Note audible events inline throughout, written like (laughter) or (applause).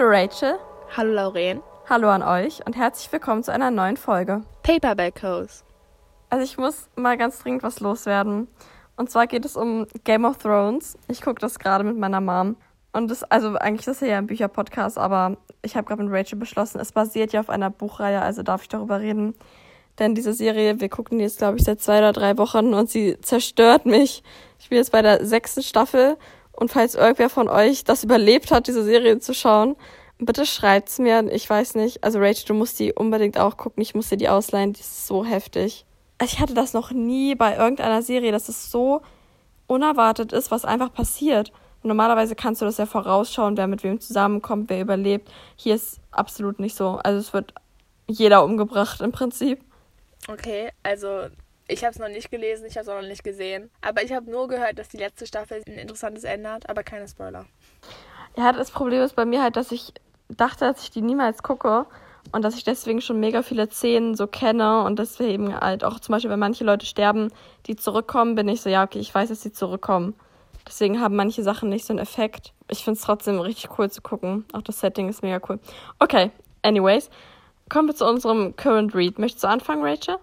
Hallo Rachel. Hallo Lauren. Hallo an euch und herzlich willkommen zu einer neuen Folge. Paperback Hose. Also ich muss mal ganz dringend was loswerden. Und zwar geht es um Game of Thrones. Ich gucke das gerade mit meiner Mom. Und das, also eigentlich ist es ja ein Bücherpodcast, aber ich habe gerade mit Rachel beschlossen, es basiert ja auf einer Buchreihe, also darf ich darüber reden. Denn diese Serie, wir gucken die jetzt, glaube ich, seit zwei oder drei Wochen und sie zerstört mich. Ich bin jetzt bei der sechsten Staffel und falls irgendwer von euch das überlebt hat, diese Serie zu schauen, bitte schreibt's mir. Ich weiß nicht. Also Rachel, du musst die unbedingt auch gucken. Ich muss dir die ausleihen. Die ist so heftig. Ich hatte das noch nie bei irgendeiner Serie, dass es so unerwartet ist, was einfach passiert. Normalerweise kannst du das ja vorausschauen, wer mit wem zusammenkommt, wer überlebt. Hier ist absolut nicht so. Also es wird jeder umgebracht im Prinzip. Okay, also ich habe es noch nicht gelesen, ich habe es auch noch nicht gesehen. Aber ich habe nur gehört, dass die letzte Staffel ein interessantes Ende hat, aber keine Spoiler. Ja, das Problem ist bei mir halt, dass ich dachte, dass ich die niemals gucke und dass ich deswegen schon mega viele Szenen so kenne und deswegen halt auch zum Beispiel, wenn manche Leute sterben, die zurückkommen, bin ich so, ja, okay, ich weiß, dass sie zurückkommen. Deswegen haben manche Sachen nicht so einen Effekt. Ich finde es trotzdem richtig cool zu gucken. Auch das Setting ist mega cool. Okay, anyways. Kommen wir zu unserem Current Read. Möchtest du anfangen, Rachel?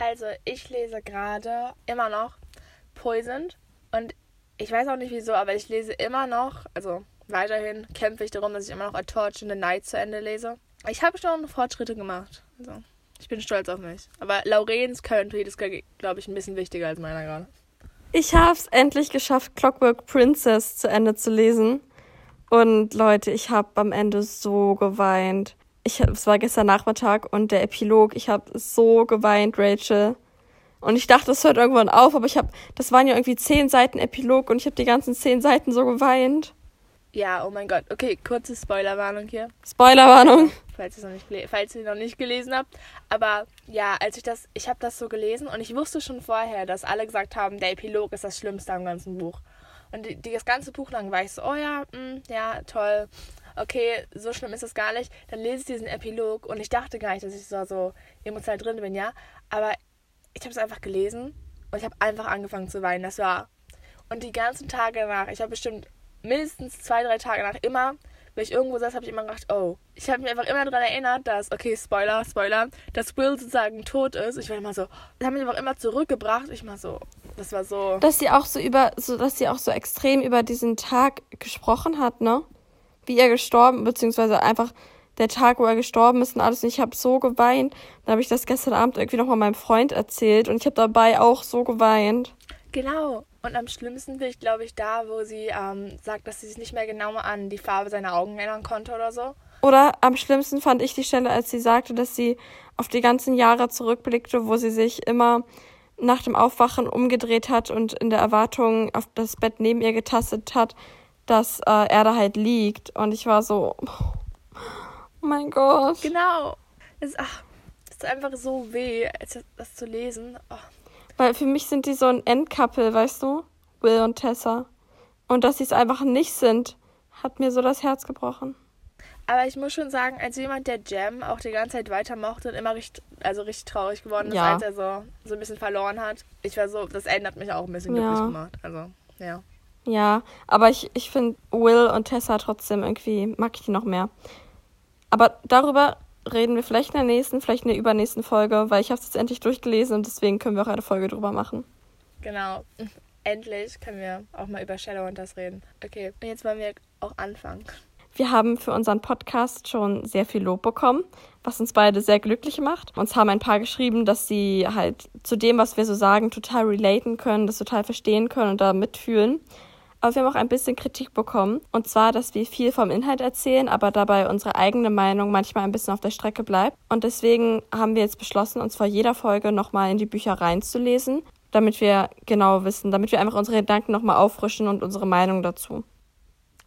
Also, ich lese gerade immer noch Poisoned und ich weiß auch nicht wieso, aber ich lese immer noch, also weiterhin kämpfe ich darum, dass ich immer noch A Torch in the Night zu Ende lese. Ich habe schon Fortschritte gemacht. Also, ich bin stolz auf mich. Aber Laurens Current Read ist, glaube ich, ein bisschen wichtiger als meiner gerade. Ich habe es endlich geschafft, Clockwork Princess zu Ende zu lesen. Und Leute, ich habe am Ende so geweint. Ich, es war gestern Nachmittag und der Epilog, ich habe so geweint, Rachel. Und ich dachte, es hört irgendwann auf, aber ich habe, das waren ja irgendwie zehn Seiten Epilog und ich habe die ganzen zehn Seiten so geweint. Ja, oh mein Gott. Okay, kurze Spoilerwarnung hier. Spoilerwarnung. Falls ihr noch nicht, falls ihr noch nicht gelesen habt. Aber ja, als ich das, ich habe das so gelesen und ich wusste schon vorher, dass alle gesagt haben, der Epilog ist das Schlimmste am ganzen Buch. Und die, die das ganze Buch lang war ich so, oh ja, mh, mm, ja, toll. Okay, so schlimm ist es gar nicht. Dann lese ich diesen Epilog und ich dachte gar nicht, dass ich so, so emotional drin bin, ja. Aber ich habe es einfach gelesen und ich habe einfach angefangen zu weinen. Das war. Und die ganzen Tage danach, ich habe bestimmt mindestens zwei, drei Tage nach immer, wenn ich irgendwo saß, habe ich immer gedacht, oh, ich habe mich einfach immer daran erinnert, dass, okay, Spoiler, Spoiler, dass Will sozusagen tot ist. Ich war immer so, das haben mich einfach immer zurückgebracht. Ich mal so, das war so. Dass sie auch so über, so, dass sie auch so extrem über diesen Tag gesprochen hat, ne? Wie er gestorben, beziehungsweise einfach der Tag, wo er gestorben ist und alles. Und ich habe so geweint. Dann habe ich das gestern Abend irgendwie nochmal meinem Freund erzählt und ich habe dabei auch so geweint. Genau. Und am schlimmsten bin ich, glaube ich, da, wo sie ähm, sagt, dass sie sich nicht mehr genau an die Farbe seiner Augen erinnern konnte oder so. Oder am schlimmsten fand ich die Stelle, als sie sagte, dass sie auf die ganzen Jahre zurückblickte, wo sie sich immer nach dem Aufwachen umgedreht hat und in der Erwartung auf das Bett neben ihr getastet hat, dass äh, er da halt liegt. Und ich war so, oh mein Gott. Genau. Es, ach, es ist einfach so weh, das zu lesen. Oh. Weil für mich sind die so ein Endcouple, weißt du? Will und Tessa. Und dass sie es einfach nicht sind, hat mir so das Herz gebrochen. Aber ich muss schon sagen, als jemand, der Jam auch die ganze Zeit weiter mochte und immer richtig, also richtig traurig geworden ist, ja. als er so, so ein bisschen verloren hat, ich war so, das Ende hat mich auch ein bisschen ja. glücklich gemacht. Also, ja. Ja, aber ich, ich finde Will und Tessa trotzdem irgendwie, mag ich die noch mehr. Aber darüber reden wir vielleicht in der nächsten, vielleicht in der übernächsten Folge, weil ich habe es jetzt endlich durchgelesen und deswegen können wir auch eine Folge drüber machen. Genau. (laughs) Endlich können wir auch mal über Shadowhunters reden. Okay, und jetzt wollen wir auch anfangen. Wir haben für unseren Podcast schon sehr viel Lob bekommen, was uns beide sehr glücklich macht. Uns haben ein paar geschrieben, dass sie halt zu dem, was wir so sagen, total relaten können, das total verstehen können und da mitfühlen. Aber wir haben auch ein bisschen Kritik bekommen. Und zwar, dass wir viel vom Inhalt erzählen, aber dabei unsere eigene Meinung manchmal ein bisschen auf der Strecke bleibt. Und deswegen haben wir jetzt beschlossen, uns vor jeder Folge nochmal in die Bücher reinzulesen, damit wir genau wissen, damit wir einfach unsere Gedanken nochmal auffrischen und unsere Meinung dazu.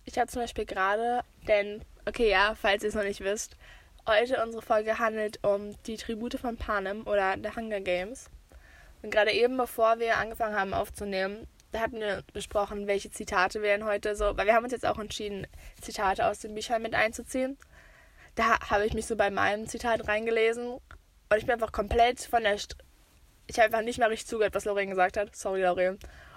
Ich habe zum Beispiel gerade, denn, okay, ja, falls ihr es noch nicht wisst, heute unsere Folge handelt um die Tribute von Panem oder The Hunger Games. Und gerade eben, bevor wir angefangen haben aufzunehmen, hatten wir besprochen, welche Zitate wir denn heute so, weil wir haben uns jetzt auch entschieden, Zitate aus den Büchern mit einzuziehen. Da habe ich mich so bei meinem Zitat reingelesen und ich bin einfach komplett von der. St ich habe einfach nicht mehr richtig zugehört, was Lorraine gesagt hat. Sorry, Lorraine.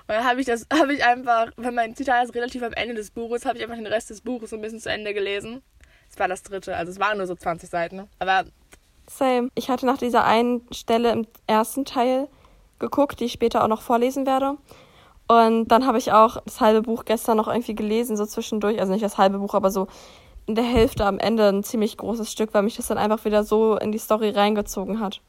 Und dann habe ich das, (laughs) habe ich einfach, weil mein Zitat ist relativ am Ende des Buches, habe ich einfach den Rest des Buches so ein bisschen zu Ende gelesen. war das dritte. Also es waren nur so 20 Seiten. Ne? Aber. Same. Ich hatte nach dieser einen Stelle im ersten Teil geguckt, die ich später auch noch vorlesen werde. Und dann habe ich auch das halbe Buch gestern noch irgendwie gelesen, so zwischendurch. Also nicht das halbe Buch, aber so in der Hälfte am Ende ein ziemlich großes Stück, weil mich das dann einfach wieder so in die Story reingezogen hat.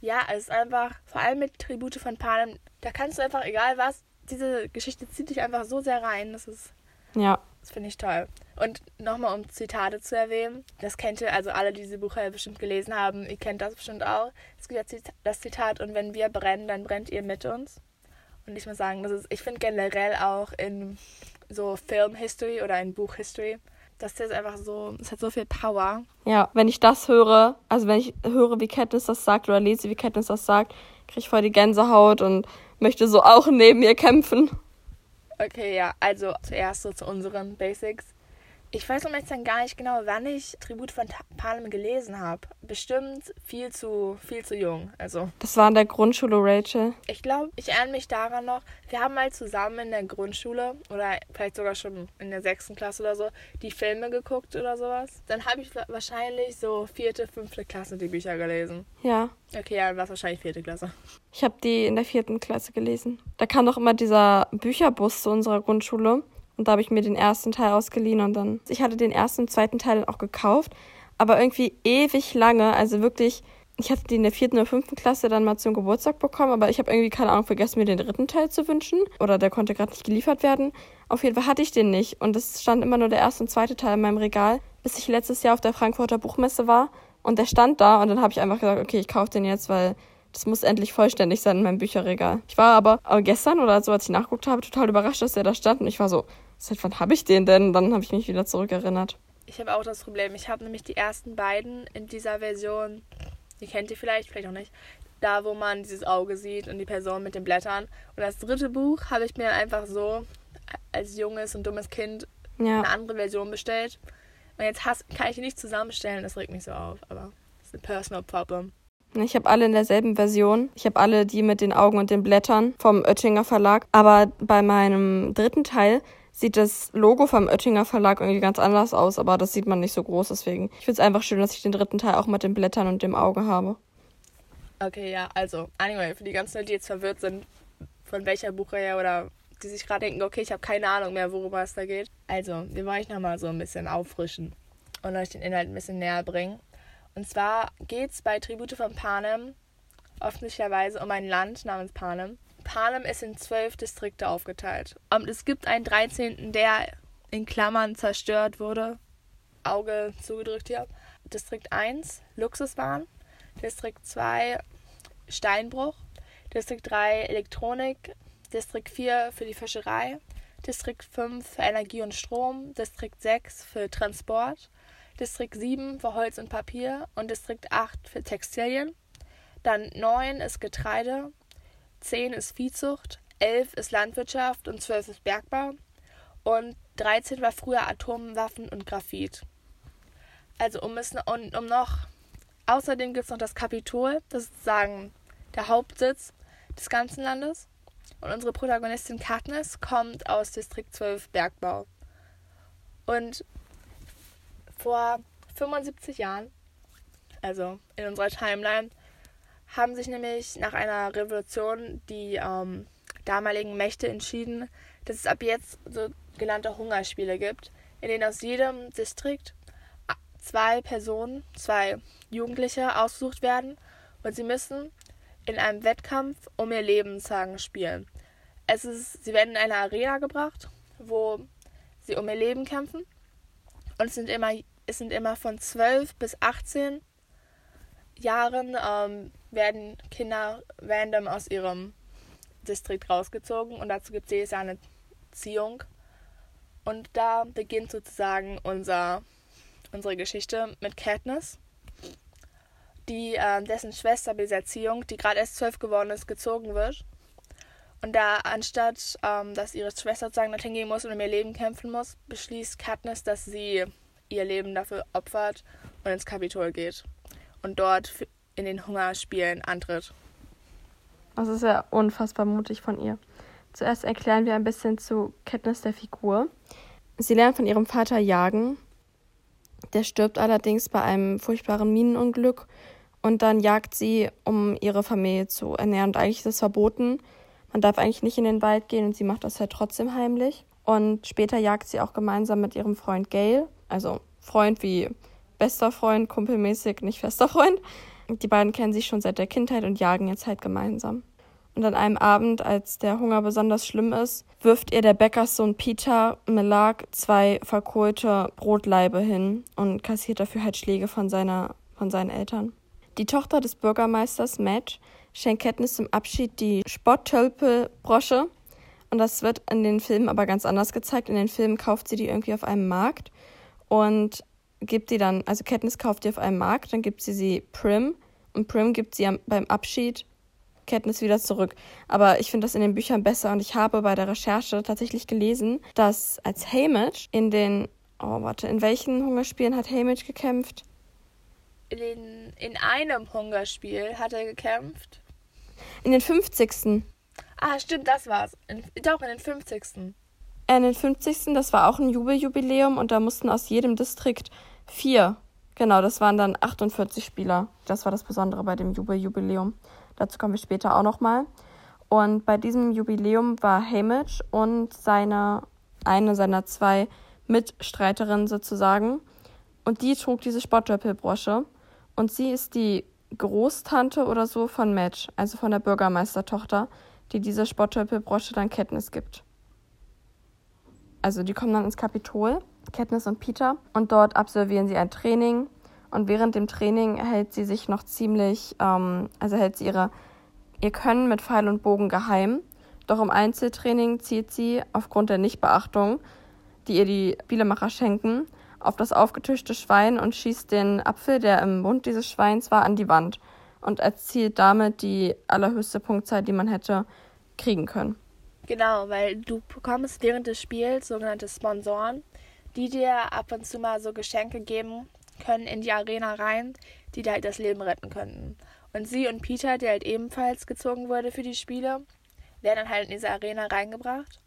Ja, es ist einfach, vor allem mit Tribute von Panem, da kannst du einfach, egal was, diese Geschichte zieht dich einfach so sehr rein. Das ist. Ja. Das finde ich toll. Und nochmal, um Zitate zu erwähnen, das kennt ihr, also alle, die diese Bücher bestimmt gelesen haben, ihr kennt das bestimmt auch. Es gibt ja das Zitat, und wenn wir brennen, dann brennt ihr mit uns. Und ich muss sagen, das ist, ich finde generell auch in so Film-History oder in Buch-History, das ist einfach so, es hat so viel Power. Ja, wenn ich das höre, also wenn ich höre, wie Katniss das sagt oder lese, wie Katniss das sagt, kriege ich voll die Gänsehaut und möchte so auch neben ihr kämpfen. Okay, ja, also zuerst so zu unseren Basics. Ich weiß um jetzt dann gar nicht genau, wann ich Tribut von Panem gelesen habe. Bestimmt viel zu, viel zu jung. Also. Das war in der Grundschule, Rachel. Ich glaube, ich erinnere mich daran noch. Wir haben mal zusammen in der Grundschule oder vielleicht sogar schon in der sechsten Klasse oder so die Filme geguckt oder sowas. Dann habe ich wahrscheinlich so vierte, fünfte Klasse die Bücher gelesen. Ja. Okay, ja, dann war es wahrscheinlich vierte Klasse. Ich habe die in der vierten Klasse gelesen. Da kam doch immer dieser Bücherbus zu unserer Grundschule. Und da habe ich mir den ersten Teil ausgeliehen und dann. Ich hatte den ersten und zweiten Teil auch gekauft, aber irgendwie ewig lange, also wirklich. Ich hatte die in der vierten oder fünften Klasse dann mal zum Geburtstag bekommen, aber ich habe irgendwie, keine Ahnung, vergessen, mir den dritten Teil zu wünschen. Oder der konnte gerade nicht geliefert werden. Auf jeden Fall hatte ich den nicht. Und es stand immer nur der erste und zweite Teil in meinem Regal, bis ich letztes Jahr auf der Frankfurter Buchmesse war. Und der stand da und dann habe ich einfach gesagt, okay, ich kaufe den jetzt, weil das muss endlich vollständig sein in meinem Bücherregal. Ich war aber, gestern oder so, als ich nachgeguckt habe, total überrascht, dass der da stand. Und ich war so, Seit wann habe ich den denn? Dann habe ich mich wieder zurückerinnert. Ich habe auch das Problem. Ich habe nämlich die ersten beiden in dieser Version, die kennt ihr vielleicht, vielleicht auch nicht, da wo man dieses Auge sieht und die Person mit den Blättern. Und das dritte Buch habe ich mir einfach so als junges und dummes Kind ja. eine andere Version bestellt. Und jetzt has, kann ich die nicht zusammenstellen, das regt mich so auf. Aber das ist ein personal problem. Ich habe alle in derselben Version. Ich habe alle die mit den Augen und den Blättern vom Oettinger Verlag. Aber bei meinem dritten Teil sieht das Logo vom Oettinger Verlag irgendwie ganz anders aus, aber das sieht man nicht so groß, deswegen. Ich finde es einfach schön, dass ich den dritten Teil auch mit den Blättern und dem Auge habe. Okay, ja, also, anyway, für die ganzen Leute, die jetzt verwirrt sind, von welcher Buchreihe oder die sich gerade denken, okay, ich habe keine Ahnung mehr, worüber es da geht. Also, wir wollen euch nochmal so ein bisschen auffrischen und euch den Inhalt ein bisschen näher bringen. Und zwar geht es bei Tribute von Panem offensichtlicherweise um ein Land namens Panem. Panem ist in zwölf Distrikte aufgeteilt. Und es gibt einen 13., der in Klammern zerstört wurde. Auge zugedrückt hier. Distrikt 1, Luxuswaren. Distrikt 2, Steinbruch. Distrikt 3, Elektronik. Distrikt 4 für die Fischerei. Distrikt 5 für Energie und Strom. Distrikt 6 für Transport. Distrikt 7 für Holz und Papier. Und Distrikt 8 für Textilien. Dann 9 ist Getreide. 10 ist Viehzucht, 11 ist Landwirtschaft und 12 ist Bergbau. Und 13 war früher Atomwaffen und Graphit. Also um es und um noch. Außerdem gibt es noch das Kapitol, das ist sozusagen der Hauptsitz des ganzen Landes. Und unsere Protagonistin Katniss kommt aus Distrikt 12 Bergbau. Und vor 75 Jahren, also in unserer Timeline, haben sich nämlich nach einer Revolution die ähm, damaligen Mächte entschieden, dass es ab jetzt sogenannte Hungerspiele gibt, in denen aus jedem Distrikt zwei Personen, zwei Jugendliche ausgesucht werden und sie müssen in einem Wettkampf um ihr Leben sagen spielen. Es ist, sie werden in eine Arena gebracht, wo sie um ihr Leben kämpfen und es sind immer, es sind immer von 12 bis 18 Jahren ähm, werden Kinder random aus ihrem Distrikt rausgezogen und dazu gibt es jedes Jahr eine Ziehung. Und da beginnt sozusagen unser, unsere Geschichte mit Katniss, die, äh, dessen Schwester bei dieser Ziehung, die gerade erst zwölf geworden ist, gezogen wird. Und da anstatt, ähm, dass ihre Schwester sozusagen dorthin gehen muss und um ihr Leben kämpfen muss, beschließt Katniss, dass sie ihr Leben dafür opfert und ins Kapitol geht. Und dort in den Hungerspielen antritt. Das ist ja unfassbar mutig von ihr. Zuerst erklären wir ein bisschen zu Katniss der Figur. Sie lernt von ihrem Vater jagen. Der stirbt allerdings bei einem furchtbaren Minenunglück und dann jagt sie, um ihre Familie zu ernähren. Und eigentlich ist das verboten. Man darf eigentlich nicht in den Wald gehen und sie macht das halt trotzdem heimlich. Und später jagt sie auch gemeinsam mit ihrem Freund Gail, also Freund wie bester Freund, kumpelmäßig, nicht fester Freund. Die beiden kennen sich schon seit der Kindheit und jagen jetzt halt gemeinsam. Und an einem Abend, als der Hunger besonders schlimm ist, wirft ihr der Bäckerssohn Peter Melag zwei verkohlte Brotleibe hin und kassiert dafür halt Schläge von, seiner, von seinen Eltern. Die Tochter des Bürgermeisters, Madge, schenkt Katniss zum Abschied die Spotttölpelbrosche. Und das wird in den Filmen aber ganz anders gezeigt. In den Filmen kauft sie die irgendwie auf einem Markt und gibt sie dann, also Katniss kauft die auf einem Markt, dann gibt sie sie Prim und Prim gibt sie beim Abschied Katniss wieder zurück. Aber ich finde das in den Büchern besser und ich habe bei der Recherche tatsächlich gelesen, dass als Haymitch in den, oh warte, in welchen Hungerspielen hat Haymitch gekämpft? In, in einem Hungerspiel hat er gekämpft. In den 50. Ah, stimmt, das war's. In, doch, in den 50. In den 50. Das war auch ein Jubeljubiläum und da mussten aus jedem Distrikt vier, genau, das waren dann 48 Spieler. Das war das Besondere bei dem Jubeljubiläum. Dazu kommen wir später auch nochmal. Und bei diesem Jubiläum war Hamish und seine, eine seiner zwei Mitstreiterinnen sozusagen. Und die trug diese Sportdoppelbrosche. Und sie ist die Großtante oder so von Madge, also von der Bürgermeistertochter, die diese Sportdoppelbrosche dann Katniss gibt. Also die kommen dann ins Kapitol, Katniss und Peter, und dort absolvieren sie ein Training und während dem Training hält sie sich noch ziemlich, ähm, also hält sie ihre, ihr Können mit Pfeil und Bogen geheim. Doch im Einzeltraining zielt sie aufgrund der Nichtbeachtung, die ihr die Spielemacher schenken, auf das aufgetischte Schwein und schießt den Apfel, der im Mund dieses Schweins war, an die Wand und erzielt damit die allerhöchste Punktzahl, die man hätte kriegen können. Genau, weil du bekommst während des Spiels sogenannte Sponsoren, die dir ab und zu mal so Geschenke geben, können in die Arena rein, die dir halt das Leben retten könnten. Und sie und Peter, der halt ebenfalls gezogen wurde für die Spiele, werden dann halt in diese Arena reingebracht,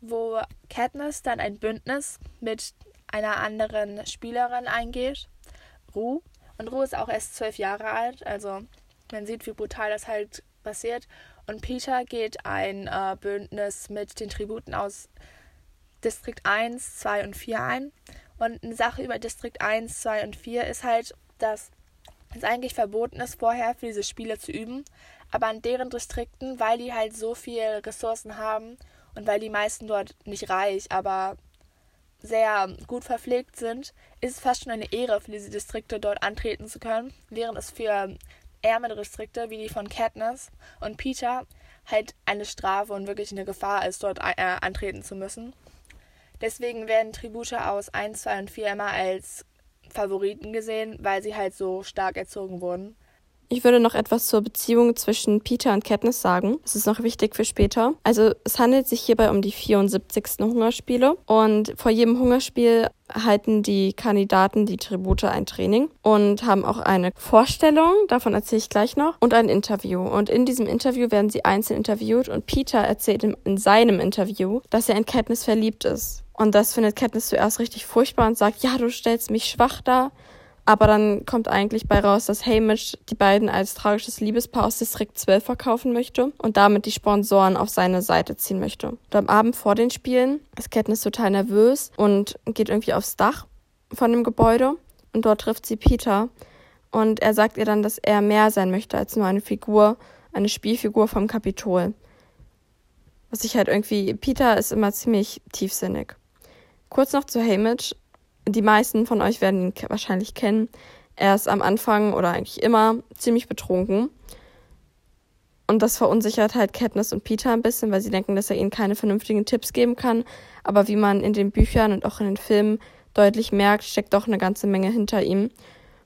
wo Katniss dann ein Bündnis mit einer anderen Spielerin eingeht, Ru. Und Ru ist auch erst zwölf Jahre alt, also man sieht, wie brutal das halt passiert. Und Peter geht ein äh, Bündnis mit den Tributen aus Distrikt 1, 2 und 4 ein. Und eine Sache über Distrikt 1, 2 und 4 ist halt, dass es eigentlich verboten ist, vorher für diese Spiele zu üben. Aber an deren Distrikten, weil die halt so viel Ressourcen haben und weil die meisten dort nicht reich, aber sehr gut verpflegt sind, ist es fast schon eine Ehre für diese Distrikte dort antreten zu können, während es für ärmere Distrikte wie die von Katniss und Peter halt eine Strafe und wirklich eine Gefahr ist, dort äh, antreten zu müssen. Deswegen werden Tribute aus 1, 2 und 4 immer als Favoriten gesehen, weil sie halt so stark erzogen wurden. Ich würde noch etwas zur Beziehung zwischen Peter und Katniss sagen. Das ist noch wichtig für später. Also es handelt sich hierbei um die 74. Hungerspiele und vor jedem Hungerspiel halten die Kandidaten die Tribute ein Training und haben auch eine Vorstellung, davon erzähle ich gleich noch, und ein Interview. Und in diesem Interview werden sie einzeln interviewt und Peter erzählt in seinem Interview, dass er in Katniss verliebt ist. Und das findet Katniss zuerst richtig furchtbar und sagt, ja, du stellst mich schwach dar. Aber dann kommt eigentlich bei raus, dass Hamish die beiden als tragisches Liebespaar aus Distrikt 12 verkaufen möchte und damit die Sponsoren auf seine Seite ziehen möchte. Und am Abend vor den Spielen ist Katniss total nervös und geht irgendwie aufs Dach von dem Gebäude und dort trifft sie Peter und er sagt ihr dann, dass er mehr sein möchte als nur eine Figur, eine Spielfigur vom Kapitol. Was ich halt irgendwie, Peter ist immer ziemlich tiefsinnig. Kurz noch zu Hamish. Die meisten von euch werden ihn wahrscheinlich kennen. Er ist am Anfang oder eigentlich immer ziemlich betrunken. Und das verunsichert halt Katniss und Peter ein bisschen, weil sie denken, dass er ihnen keine vernünftigen Tipps geben kann. Aber wie man in den Büchern und auch in den Filmen deutlich merkt, steckt doch eine ganze Menge hinter ihm.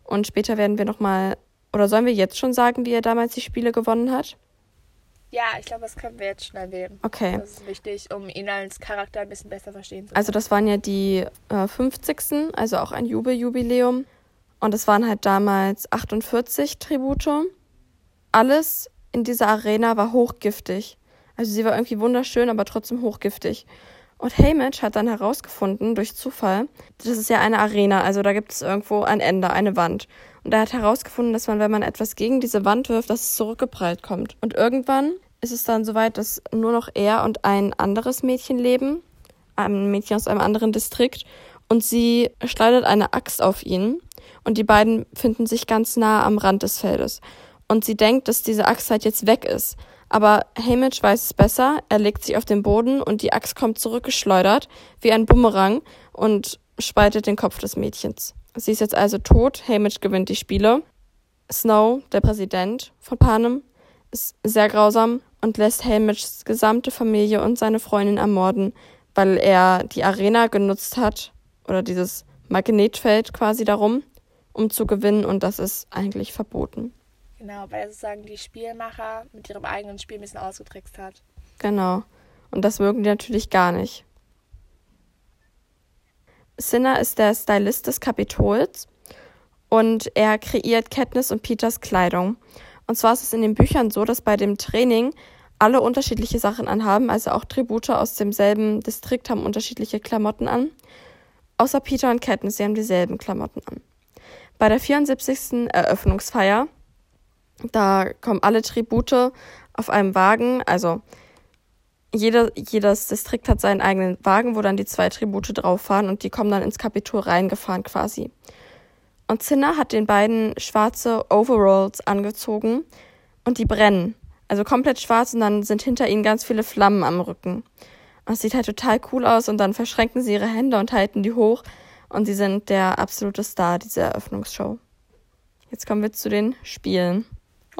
Und später werden wir nochmal, oder sollen wir jetzt schon sagen, wie er damals die Spiele gewonnen hat? Ja, ich glaube, das können wir jetzt schon erwähnen. Okay. Das ist wichtig, um ihn als Charakter ein bisschen besser verstehen zu können. Also das waren ja die äh, 50. Also auch ein Jubeljubiläum. Und es waren halt damals 48 Tribute. Alles in dieser Arena war hochgiftig. Also sie war irgendwie wunderschön, aber trotzdem hochgiftig. Und Haymitch hat dann herausgefunden, durch Zufall, das ist ja eine Arena, also da gibt es irgendwo ein Ende, eine Wand. Und er hat herausgefunden, dass man, wenn man etwas gegen diese Wand wirft, dass es zurückgeprallt kommt. Und irgendwann ist es dann soweit, dass nur noch er und ein anderes Mädchen leben, ein Mädchen aus einem anderen Distrikt, und sie schleudert eine Axt auf ihn und die beiden finden sich ganz nah am Rand des Feldes. Und sie denkt, dass diese Axt halt jetzt weg ist. Aber Hamish weiß es besser, er legt sich auf den Boden und die Axt kommt zurückgeschleudert, wie ein Bumerang, und spaltet den Kopf des Mädchens. Sie ist jetzt also tot, Hamish gewinnt die Spiele. Snow, der Präsident von Panem, ist sehr grausam und lässt Hamishs gesamte Familie und seine Freundin ermorden, weil er die Arena genutzt hat, oder dieses Magnetfeld quasi darum, um zu gewinnen und das ist eigentlich verboten. Genau, weil sozusagen die Spielmacher mit ihrem eigenen Spiel ein bisschen ausgetrickst hat. Genau. Und das mögen die natürlich gar nicht. Sinner ist der Stylist des Kapitols und er kreiert Katniss und Peters Kleidung. Und zwar ist es in den Büchern so, dass bei dem Training alle unterschiedliche Sachen anhaben, also auch Tribute aus demselben Distrikt haben unterschiedliche Klamotten an. Außer Peter und Katniss, sie haben dieselben Klamotten an. Bei der 74. Eröffnungsfeier da kommen alle Tribute auf einem Wagen. Also jeder, jedes Distrikt hat seinen eigenen Wagen, wo dann die zwei Tribute drauf fahren und die kommen dann ins Kapitol reingefahren quasi. Und Zinner hat den beiden schwarze Overalls angezogen und die brennen. Also komplett schwarz und dann sind hinter ihnen ganz viele Flammen am Rücken. Und es sieht halt total cool aus und dann verschränken sie ihre Hände und halten die hoch und sie sind der absolute Star dieser Eröffnungsshow. Jetzt kommen wir zu den Spielen.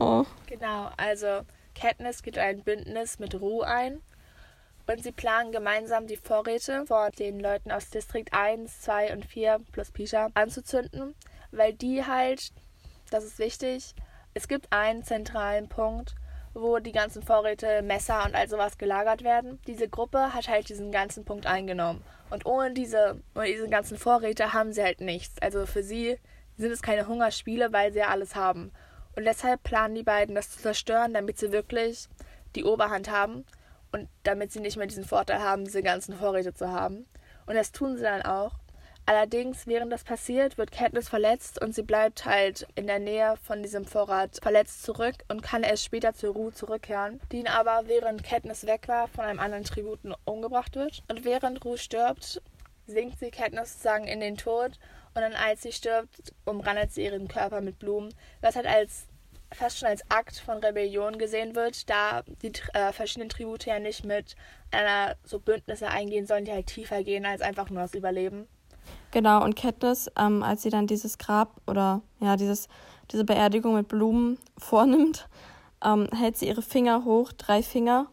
Oh. Genau, also Katniss geht ein Bündnis mit Ru ein und sie planen gemeinsam die Vorräte vor den Leuten aus Distrikt 1, 2 und 4 plus Pisha anzuzünden, weil die halt, das ist wichtig, es gibt einen zentralen Punkt, wo die ganzen Vorräte, Messer und all sowas gelagert werden. Diese Gruppe hat halt diesen ganzen Punkt eingenommen. Und ohne diese, ohne diese ganzen Vorräte haben sie halt nichts. Also für sie sind es keine Hungerspiele, weil sie ja alles haben. Und deshalb planen die beiden, das zu zerstören, damit sie wirklich die Oberhand haben und damit sie nicht mehr diesen Vorteil haben, diese ganzen Vorräte zu haben. Und das tun sie dann auch. Allerdings, während das passiert, wird Katniss verletzt und sie bleibt halt in der Nähe von diesem Vorrat verletzt zurück und kann erst später zur Ruhe zurückkehren, die ihn aber, während Katniss weg war, von einem anderen Tributen umgebracht wird. Und während Ruhe stirbt, sinkt sie Katniss sozusagen in den Tod und dann, als sie stirbt, umrandet sie ihren Körper mit Blumen, was halt als fast schon als Akt von Rebellion gesehen wird, da die äh, verschiedenen Tribute ja nicht mit einer so Bündnisse eingehen sollen, die halt tiefer gehen als einfach nur das Überleben. Genau, und Katniss, ähm, als sie dann dieses Grab oder ja, dieses, diese Beerdigung mit Blumen (laughs) vornimmt, ähm, hält sie ihre Finger hoch, drei Finger,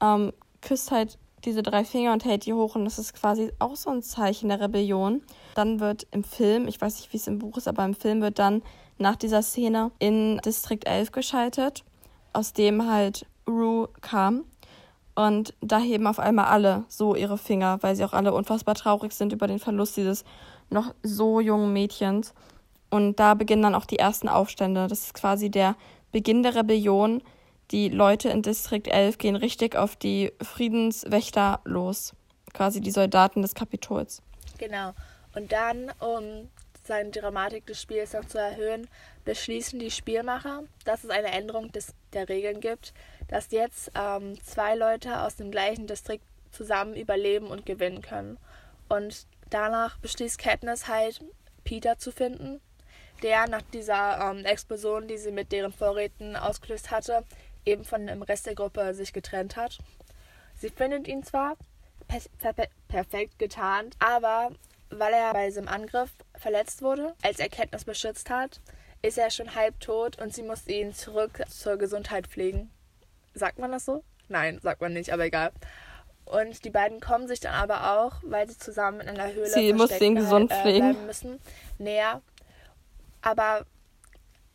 ähm, küsst halt diese drei Finger und hält die hoch und das ist quasi auch so ein Zeichen der Rebellion. Dann wird im Film, ich weiß nicht, wie es im Buch ist, aber im Film wird dann nach dieser Szene in Distrikt 11 geschaltet, aus dem halt Rue kam. Und da heben auf einmal alle so ihre Finger, weil sie auch alle unfassbar traurig sind über den Verlust dieses noch so jungen Mädchens. Und da beginnen dann auch die ersten Aufstände. Das ist quasi der Beginn der Rebellion. Die Leute in Distrikt 11 gehen richtig auf die Friedenswächter los. Quasi die Soldaten des Kapitols. Genau. Und dann, um seine Dramatik des Spiels noch zu erhöhen, beschließen die Spielmacher, dass es eine Änderung des, der Regeln gibt, dass jetzt ähm, zwei Leute aus dem gleichen Distrikt zusammen überleben und gewinnen können. Und danach beschließt Katniss halt, Peter zu finden, der nach dieser ähm, Explosion, die sie mit deren Vorräten ausgelöst hatte, eben von dem Rest der Gruppe sich getrennt hat. Sie findet ihn zwar per per perfekt getarnt, aber weil er bei diesem Angriff verletzt wurde, als er Katniss beschützt hat, ist er schon halb tot und sie muss ihn zurück zur Gesundheit pflegen. Sagt man das so? Nein, sagt man nicht, aber egal. Und die beiden kommen sich dann aber auch, weil sie zusammen in einer Höhle sie muss ihn gesund äh, pflegen. müssen, näher. Aber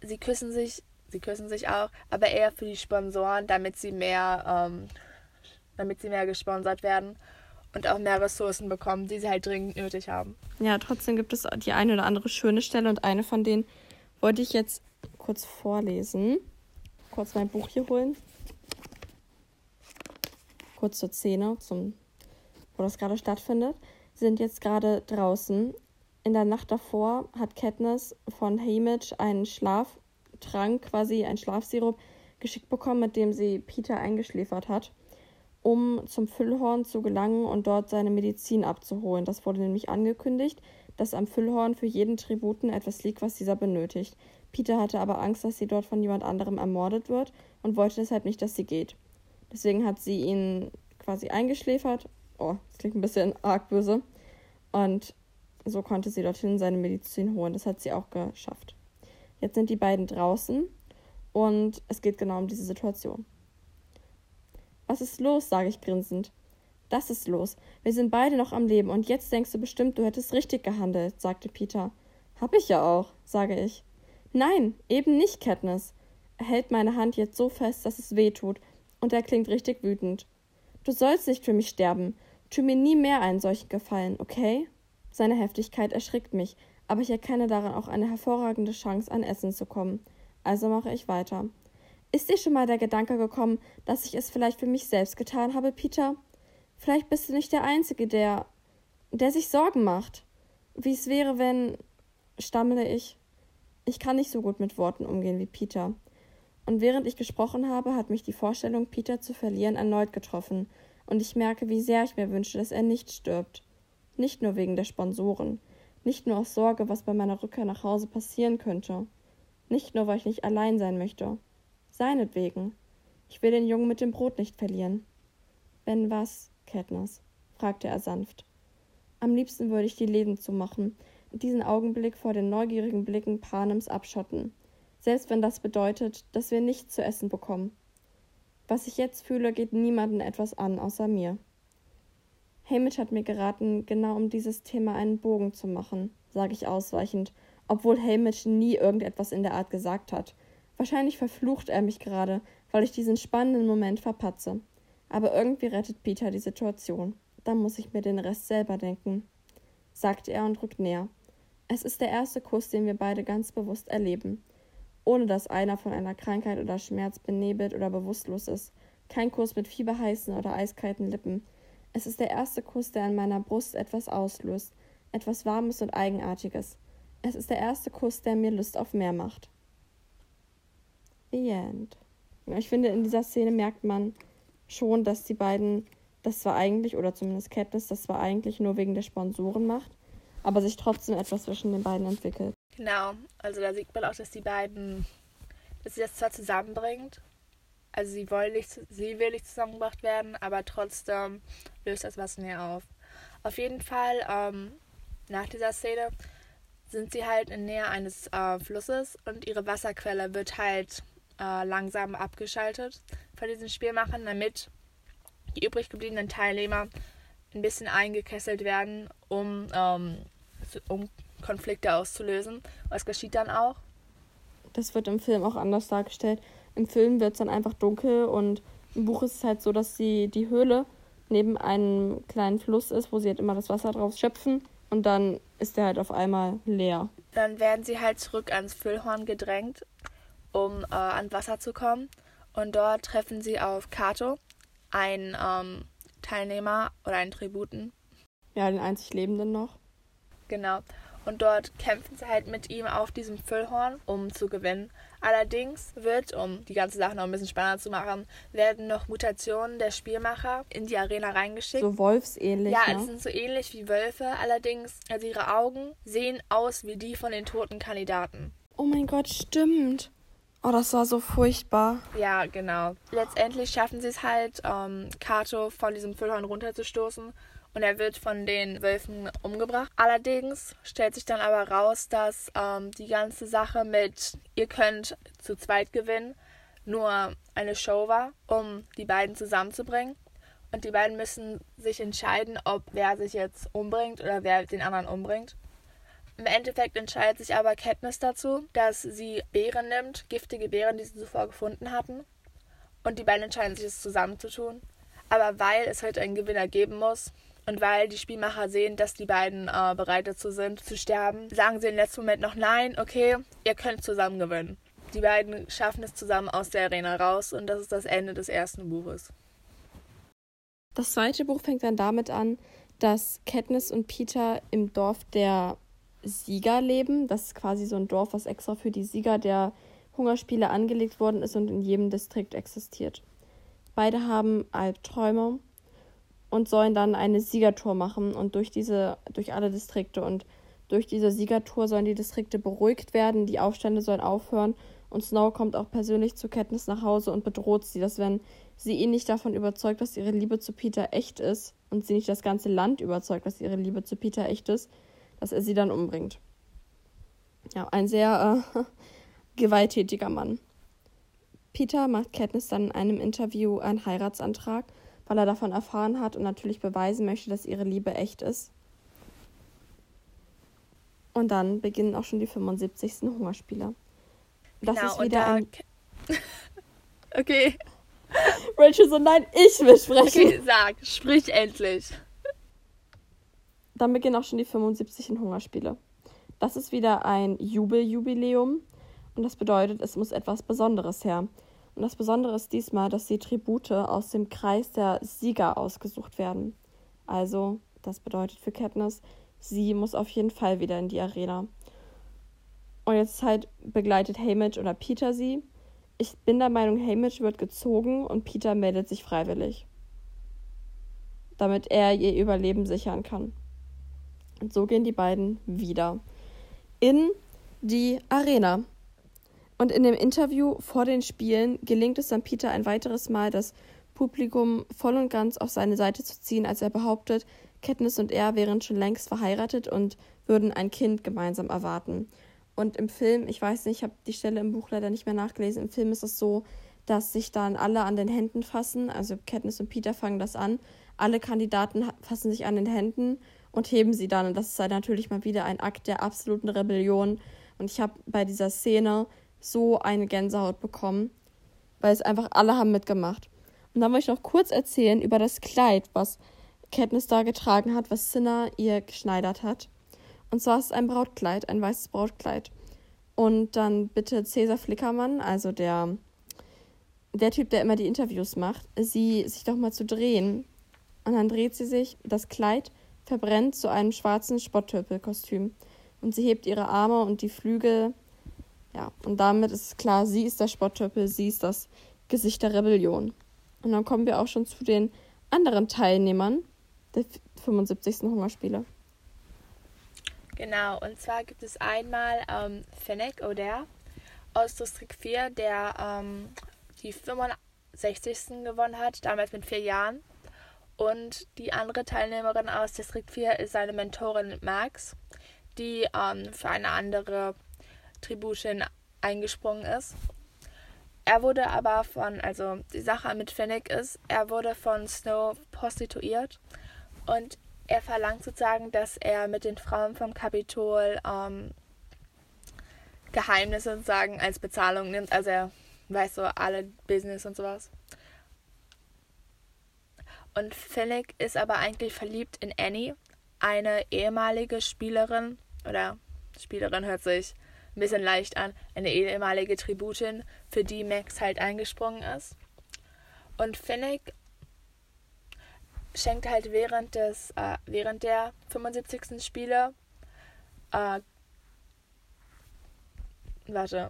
sie küssen sich, sie küssen sich auch, aber eher für die Sponsoren, damit sie mehr, ähm, damit sie mehr gesponsert werden und auch mehr Ressourcen bekommen, die sie halt dringend nötig haben. Ja, trotzdem gibt es die eine oder andere schöne Stelle und eine von denen wollte ich jetzt kurz vorlesen. Kurz mein Buch hier holen. Kurz zur Szene, zum wo das gerade stattfindet. Sie sind jetzt gerade draußen. In der Nacht davor hat Katniss von Haymitch einen Schlaftrank, quasi ein Schlafsirup, geschickt bekommen, mit dem sie Peter eingeschläfert hat, um zum Füllhorn zu gelangen und dort seine Medizin abzuholen. Das wurde nämlich angekündigt, dass am Füllhorn für jeden Tributen etwas liegt, was dieser benötigt. Peter hatte aber Angst, dass sie dort von jemand anderem ermordet wird und wollte deshalb nicht, dass sie geht. Deswegen hat sie ihn quasi eingeschläfert. Oh, das klingt ein bisschen arg böse. Und so konnte sie dorthin seine Medizin holen. Das hat sie auch geschafft. Jetzt sind die beiden draußen und es geht genau um diese Situation. Was ist los? sage ich grinsend. Das ist los. Wir sind beide noch am Leben und jetzt denkst du bestimmt, du hättest richtig gehandelt, sagte Peter. Hab ich ja auch, sage ich. Nein, eben nicht, Katniss. Er hält meine Hand jetzt so fest, dass es weh tut, und er klingt richtig wütend. Du sollst nicht für mich sterben. Tu mir nie mehr einen solchen Gefallen, okay? Seine Heftigkeit erschrickt mich, aber ich erkenne daran auch eine hervorragende Chance, an Essen zu kommen. Also mache ich weiter. Ist dir schon mal der Gedanke gekommen, dass ich es vielleicht für mich selbst getan habe, Peter? Vielleicht bist du nicht der Einzige, der. der sich Sorgen macht. Wie es wäre, wenn. stammele ich. Ich kann nicht so gut mit Worten umgehen wie Peter. Und während ich gesprochen habe, hat mich die Vorstellung, Peter zu verlieren, erneut getroffen, und ich merke, wie sehr ich mir wünsche, dass er nicht stirbt. Nicht nur wegen der Sponsoren, nicht nur aus Sorge, was bei meiner Rückkehr nach Hause passieren könnte, nicht nur, weil ich nicht allein sein möchte. Seinetwegen. Ich will den Jungen mit dem Brot nicht verlieren. Wenn was, Katniss? fragte er sanft. Am liebsten würde ich die Leben zumachen, diesen Augenblick vor den neugierigen Blicken Panems abschotten, selbst wenn das bedeutet, dass wir nichts zu essen bekommen. Was ich jetzt fühle, geht niemandem etwas an, außer mir. Hamish hat mir geraten, genau um dieses Thema einen Bogen zu machen, sage ich ausweichend, obwohl Hamish nie irgendetwas in der Art gesagt hat. Wahrscheinlich verflucht er mich gerade, weil ich diesen spannenden Moment verpatze. Aber irgendwie rettet Peter die Situation. Dann muss ich mir den Rest selber denken, sagt er und rückt näher. Es ist der erste Kuss, den wir beide ganz bewusst erleben. Ohne dass einer von einer Krankheit oder Schmerz benebelt oder bewusstlos ist. Kein Kuss mit fieberheißen oder eiskalten Lippen. Es ist der erste Kuss, der an meiner Brust etwas auslöst. Etwas Warmes und Eigenartiges. Es ist der erste Kuss, der mir Lust auf mehr macht. The End. Ich finde, in dieser Szene merkt man, schon, dass die beiden das zwar eigentlich, oder zumindest Katniss, das zwar eigentlich nur wegen der Sponsoren macht, aber sich trotzdem etwas zwischen den beiden entwickelt. Genau, also da sieht man auch, dass die beiden, dass sie das zwar zusammenbringt, also sie wollen nicht, sie will nicht zusammengebracht werden, aber trotzdem löst das was mehr auf. Auf jeden Fall, ähm, nach dieser Szene sind sie halt in Nähe eines äh, Flusses und ihre Wasserquelle wird halt äh, langsam abgeschaltet von diesen Spielmachern, damit die übrig gebliebenen Teilnehmer ein bisschen eingekesselt werden, um, ähm, um Konflikte auszulösen. Was geschieht dann auch? Das wird im Film auch anders dargestellt. Im Film wird es dann einfach dunkel und im Buch ist es halt so, dass sie die Höhle neben einem kleinen Fluss ist, wo sie halt immer das Wasser draus schöpfen und dann ist der halt auf einmal leer. Dann werden sie halt zurück ans Füllhorn gedrängt, um äh, an Wasser zu kommen. Und dort treffen sie auf Kato, einen ähm, Teilnehmer oder einen Tributen. Ja, den einzig Lebenden noch. Genau. Und dort kämpfen sie halt mit ihm auf diesem Füllhorn, um zu gewinnen. Allerdings wird, um die ganze Sache noch ein bisschen spannender zu machen, werden noch Mutationen der Spielmacher in die Arena reingeschickt. So wolfsähnlich. Ja, ne? es sind so ähnlich wie Wölfe. Allerdings, also ihre Augen sehen aus wie die von den toten Kandidaten. Oh mein Gott, stimmt. Oh, das war so furchtbar. Ja, genau. Letztendlich schaffen sie es halt, ähm, Kato von diesem Füllhorn runterzustoßen und er wird von den Wölfen umgebracht. Allerdings stellt sich dann aber raus, dass ähm, die ganze Sache mit ihr könnt zu zweit gewinnen nur eine Show war, um die beiden zusammenzubringen. Und die beiden müssen sich entscheiden, ob wer sich jetzt umbringt oder wer den anderen umbringt. Im Endeffekt entscheidet sich aber Katniss dazu, dass sie Beeren nimmt, giftige Beeren, die sie zuvor gefunden hatten. Und die beiden entscheiden sich, es zusammenzutun. Aber weil es halt einen Gewinner geben muss und weil die Spielmacher sehen, dass die beiden äh, bereit dazu sind, zu sterben, sagen sie im letzten Moment noch nein, okay, ihr könnt zusammen gewinnen. Die beiden schaffen es zusammen aus der Arena raus und das ist das Ende des ersten Buches. Das zweite Buch fängt dann damit an, dass Katniss und Peter im Dorf der Sieger leben. Das ist quasi so ein Dorf, was extra für die Sieger der Hungerspiele angelegt worden ist und in jedem Distrikt existiert. Beide haben Albträume und sollen dann eine Siegertour machen und durch diese, durch alle Distrikte und durch diese Siegertour sollen die Distrikte beruhigt werden, die Aufstände sollen aufhören und Snow kommt auch persönlich zu Katniss nach Hause und bedroht sie, dass wenn sie ihn nicht davon überzeugt, dass ihre Liebe zu Peter echt ist und sie nicht das ganze Land überzeugt, dass ihre Liebe zu Peter echt ist, dass er sie dann umbringt. Ja, ein sehr äh, (laughs) gewalttätiger Mann. Peter macht Katniss dann in einem Interview einen Heiratsantrag, weil er davon erfahren hat und natürlich beweisen möchte, dass ihre Liebe echt ist. Und dann beginnen auch schon die 75. Hungerspiele. Das genau, ist wieder ein. (laughs) okay. Rachel so, nein, ich will sprechen. Okay, sag, sprich endlich. Dann beginnen auch schon die 75. Hungerspiele. Das ist wieder ein Jubeljubiläum und das bedeutet, es muss etwas Besonderes her. Und das Besondere ist diesmal, dass die Tribute aus dem Kreis der Sieger ausgesucht werden. Also, das bedeutet für Katniss, sie muss auf jeden Fall wieder in die Arena. Und jetzt halt begleitet Haymitch oder Peter sie. Ich bin der Meinung, Haymitch wird gezogen und Peter meldet sich freiwillig. Damit er ihr Überleben sichern kann. Und so gehen die beiden wieder in die Arena. Und in dem Interview vor den Spielen gelingt es dann Peter ein weiteres Mal, das Publikum voll und ganz auf seine Seite zu ziehen, als er behauptet, Katniss und er wären schon längst verheiratet und würden ein Kind gemeinsam erwarten. Und im Film, ich weiß nicht, ich habe die Stelle im Buch leider nicht mehr nachgelesen, im Film ist es so, dass sich dann alle an den Händen fassen, also Katniss und Peter fangen das an, alle Kandidaten fassen sich an den Händen und heben sie dann. Und das ist halt natürlich mal wieder ein Akt der absoluten Rebellion. Und ich habe bei dieser Szene so eine Gänsehaut bekommen, weil es einfach alle haben mitgemacht. Und dann wollte ich noch kurz erzählen über das Kleid, was Katniss da getragen hat, was Cinna ihr geschneidert hat. Und zwar ist es ein Brautkleid, ein weißes Brautkleid. Und dann bitte Cäsar Flickermann, also der, der Typ, der immer die Interviews macht, sie sich doch mal zu drehen. Und dann dreht sie sich, das Kleid verbrennt zu einem schwarzen Spotttürpelkostüm. Und sie hebt ihre Arme und die Flügel. Ja, und damit ist klar, sie ist der Spotttürpel, sie ist das Gesicht der Rebellion. Und dann kommen wir auch schon zu den anderen Teilnehmern der 75. Hungerspiele. Genau, und zwar gibt es einmal ähm, Fennec O'Dare aus Distrikt 4, der ähm, die 65. gewonnen hat, damals mit vier Jahren. Und die andere Teilnehmerin aus Distrikt 4 ist seine Mentorin Max, die ähm, für eine andere Tributin eingesprungen ist. Er wurde aber von, also die Sache mit Fennec ist, er wurde von Snow prostituiert und er verlangt sozusagen, dass er mit den Frauen vom Kapitol ähm, Geheimnisse sozusagen als Bezahlung nimmt. Also er weiß so alle Business und sowas. Und Finnick ist aber eigentlich verliebt in Annie, eine ehemalige Spielerin, oder Spielerin hört sich ein bisschen leicht an, eine ehemalige Tributin, für die Max halt eingesprungen ist. Und Finnick schenkt halt während des äh, während der 75. Spiele äh, warte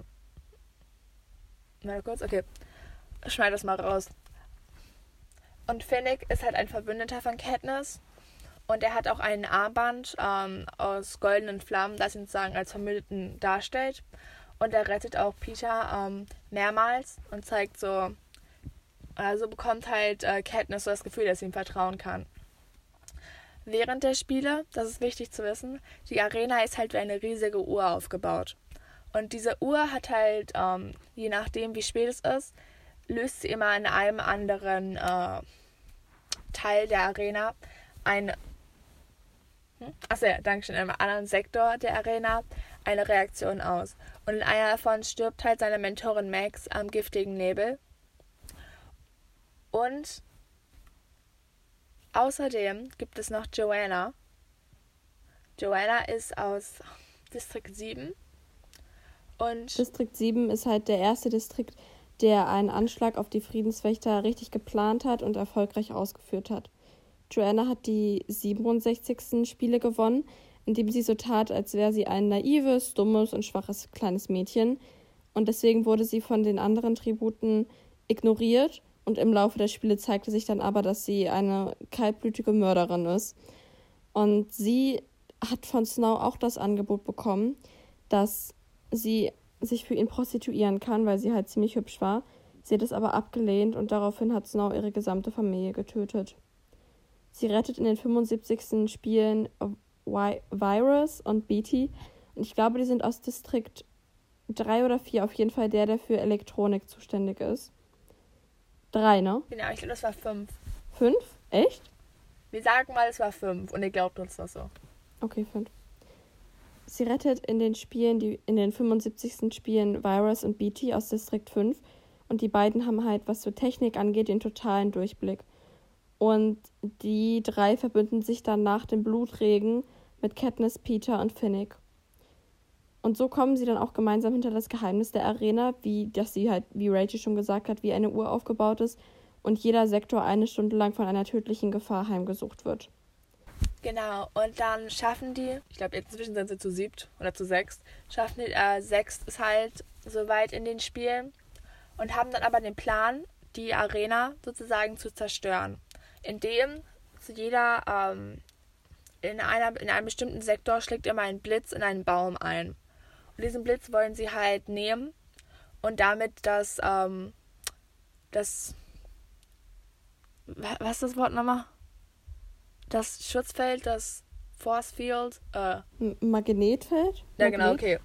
mal kurz okay schneid das mal raus und Finnick ist halt ein Verbündeter von Katniss und er hat auch ein Armband ähm, aus goldenen Flammen, das ihn sozusagen als Verbündeten darstellt. Und er rettet auch Peter ähm, mehrmals und zeigt so, also bekommt halt äh, Katniss so das Gefühl, dass sie ihm vertrauen kann. Während der Spiele, das ist wichtig zu wissen, die Arena ist halt wie eine riesige Uhr aufgebaut. Und diese Uhr hat halt, ähm, je nachdem wie spät es ist, löst sie immer in einem anderen äh, Teil der Arena ein hm? Achso, ja, danke schön, in einem anderen Sektor der Arena eine Reaktion aus. Und in einer davon stirbt halt seine Mentorin Max am giftigen Nebel. Und außerdem gibt es noch Joanna. Joanna ist aus Distrikt 7. Und Distrikt 7 ist halt der erste Distrikt, der einen Anschlag auf die Friedenswächter richtig geplant hat und erfolgreich ausgeführt hat. Joanna hat die 67. Spiele gewonnen, indem sie so tat, als wäre sie ein naives, dummes und schwaches kleines Mädchen. Und deswegen wurde sie von den anderen Tributen ignoriert. Und im Laufe der Spiele zeigte sich dann aber, dass sie eine kaltblütige Mörderin ist. Und sie hat von Snow auch das Angebot bekommen, dass sie sich für ihn prostituieren kann, weil sie halt ziemlich hübsch war. Sie hat es aber abgelehnt und daraufhin hat Snow ihre gesamte Familie getötet. Sie rettet in den 75. Spielen Virus und Beatty. Und ich glaube, die sind aus Distrikt 3 oder 4, auf jeden Fall der, der für Elektronik zuständig ist. Drei, ne? Genau, ich glaube, das war fünf. Fünf? Echt? Wir sagen mal, es war fünf und ihr glaubt uns das so. Okay, fünf. Sie rettet in den Spielen, die in den 75. Spielen Virus und BT aus Distrikt 5 und die beiden haben halt, was so Technik angeht, den totalen Durchblick. Und die drei verbünden sich dann nach dem Blutregen mit Katniss, Peter und Finnick. Und so kommen sie dann auch gemeinsam hinter das Geheimnis der Arena, wie dass sie halt, wie Rachel schon gesagt hat, wie eine Uhr aufgebaut ist und jeder Sektor eine Stunde lang von einer tödlichen Gefahr heimgesucht wird. Genau, und dann schaffen die, ich glaube inzwischen sind sie zu siebt oder zu sechst, schaffen die, äh, sechst ist halt so weit in den Spielen und haben dann aber den Plan, die Arena sozusagen zu zerstören, indem zu jeder ähm, in, einer, in einem bestimmten Sektor schlägt immer ein Blitz in einen Baum ein. Und diesen Blitz wollen sie halt nehmen und damit das, ähm, das, was ist das Wort nochmal? Das Schutzfeld, das Force Field, äh, Magnetfeld? Ja, genau, okay.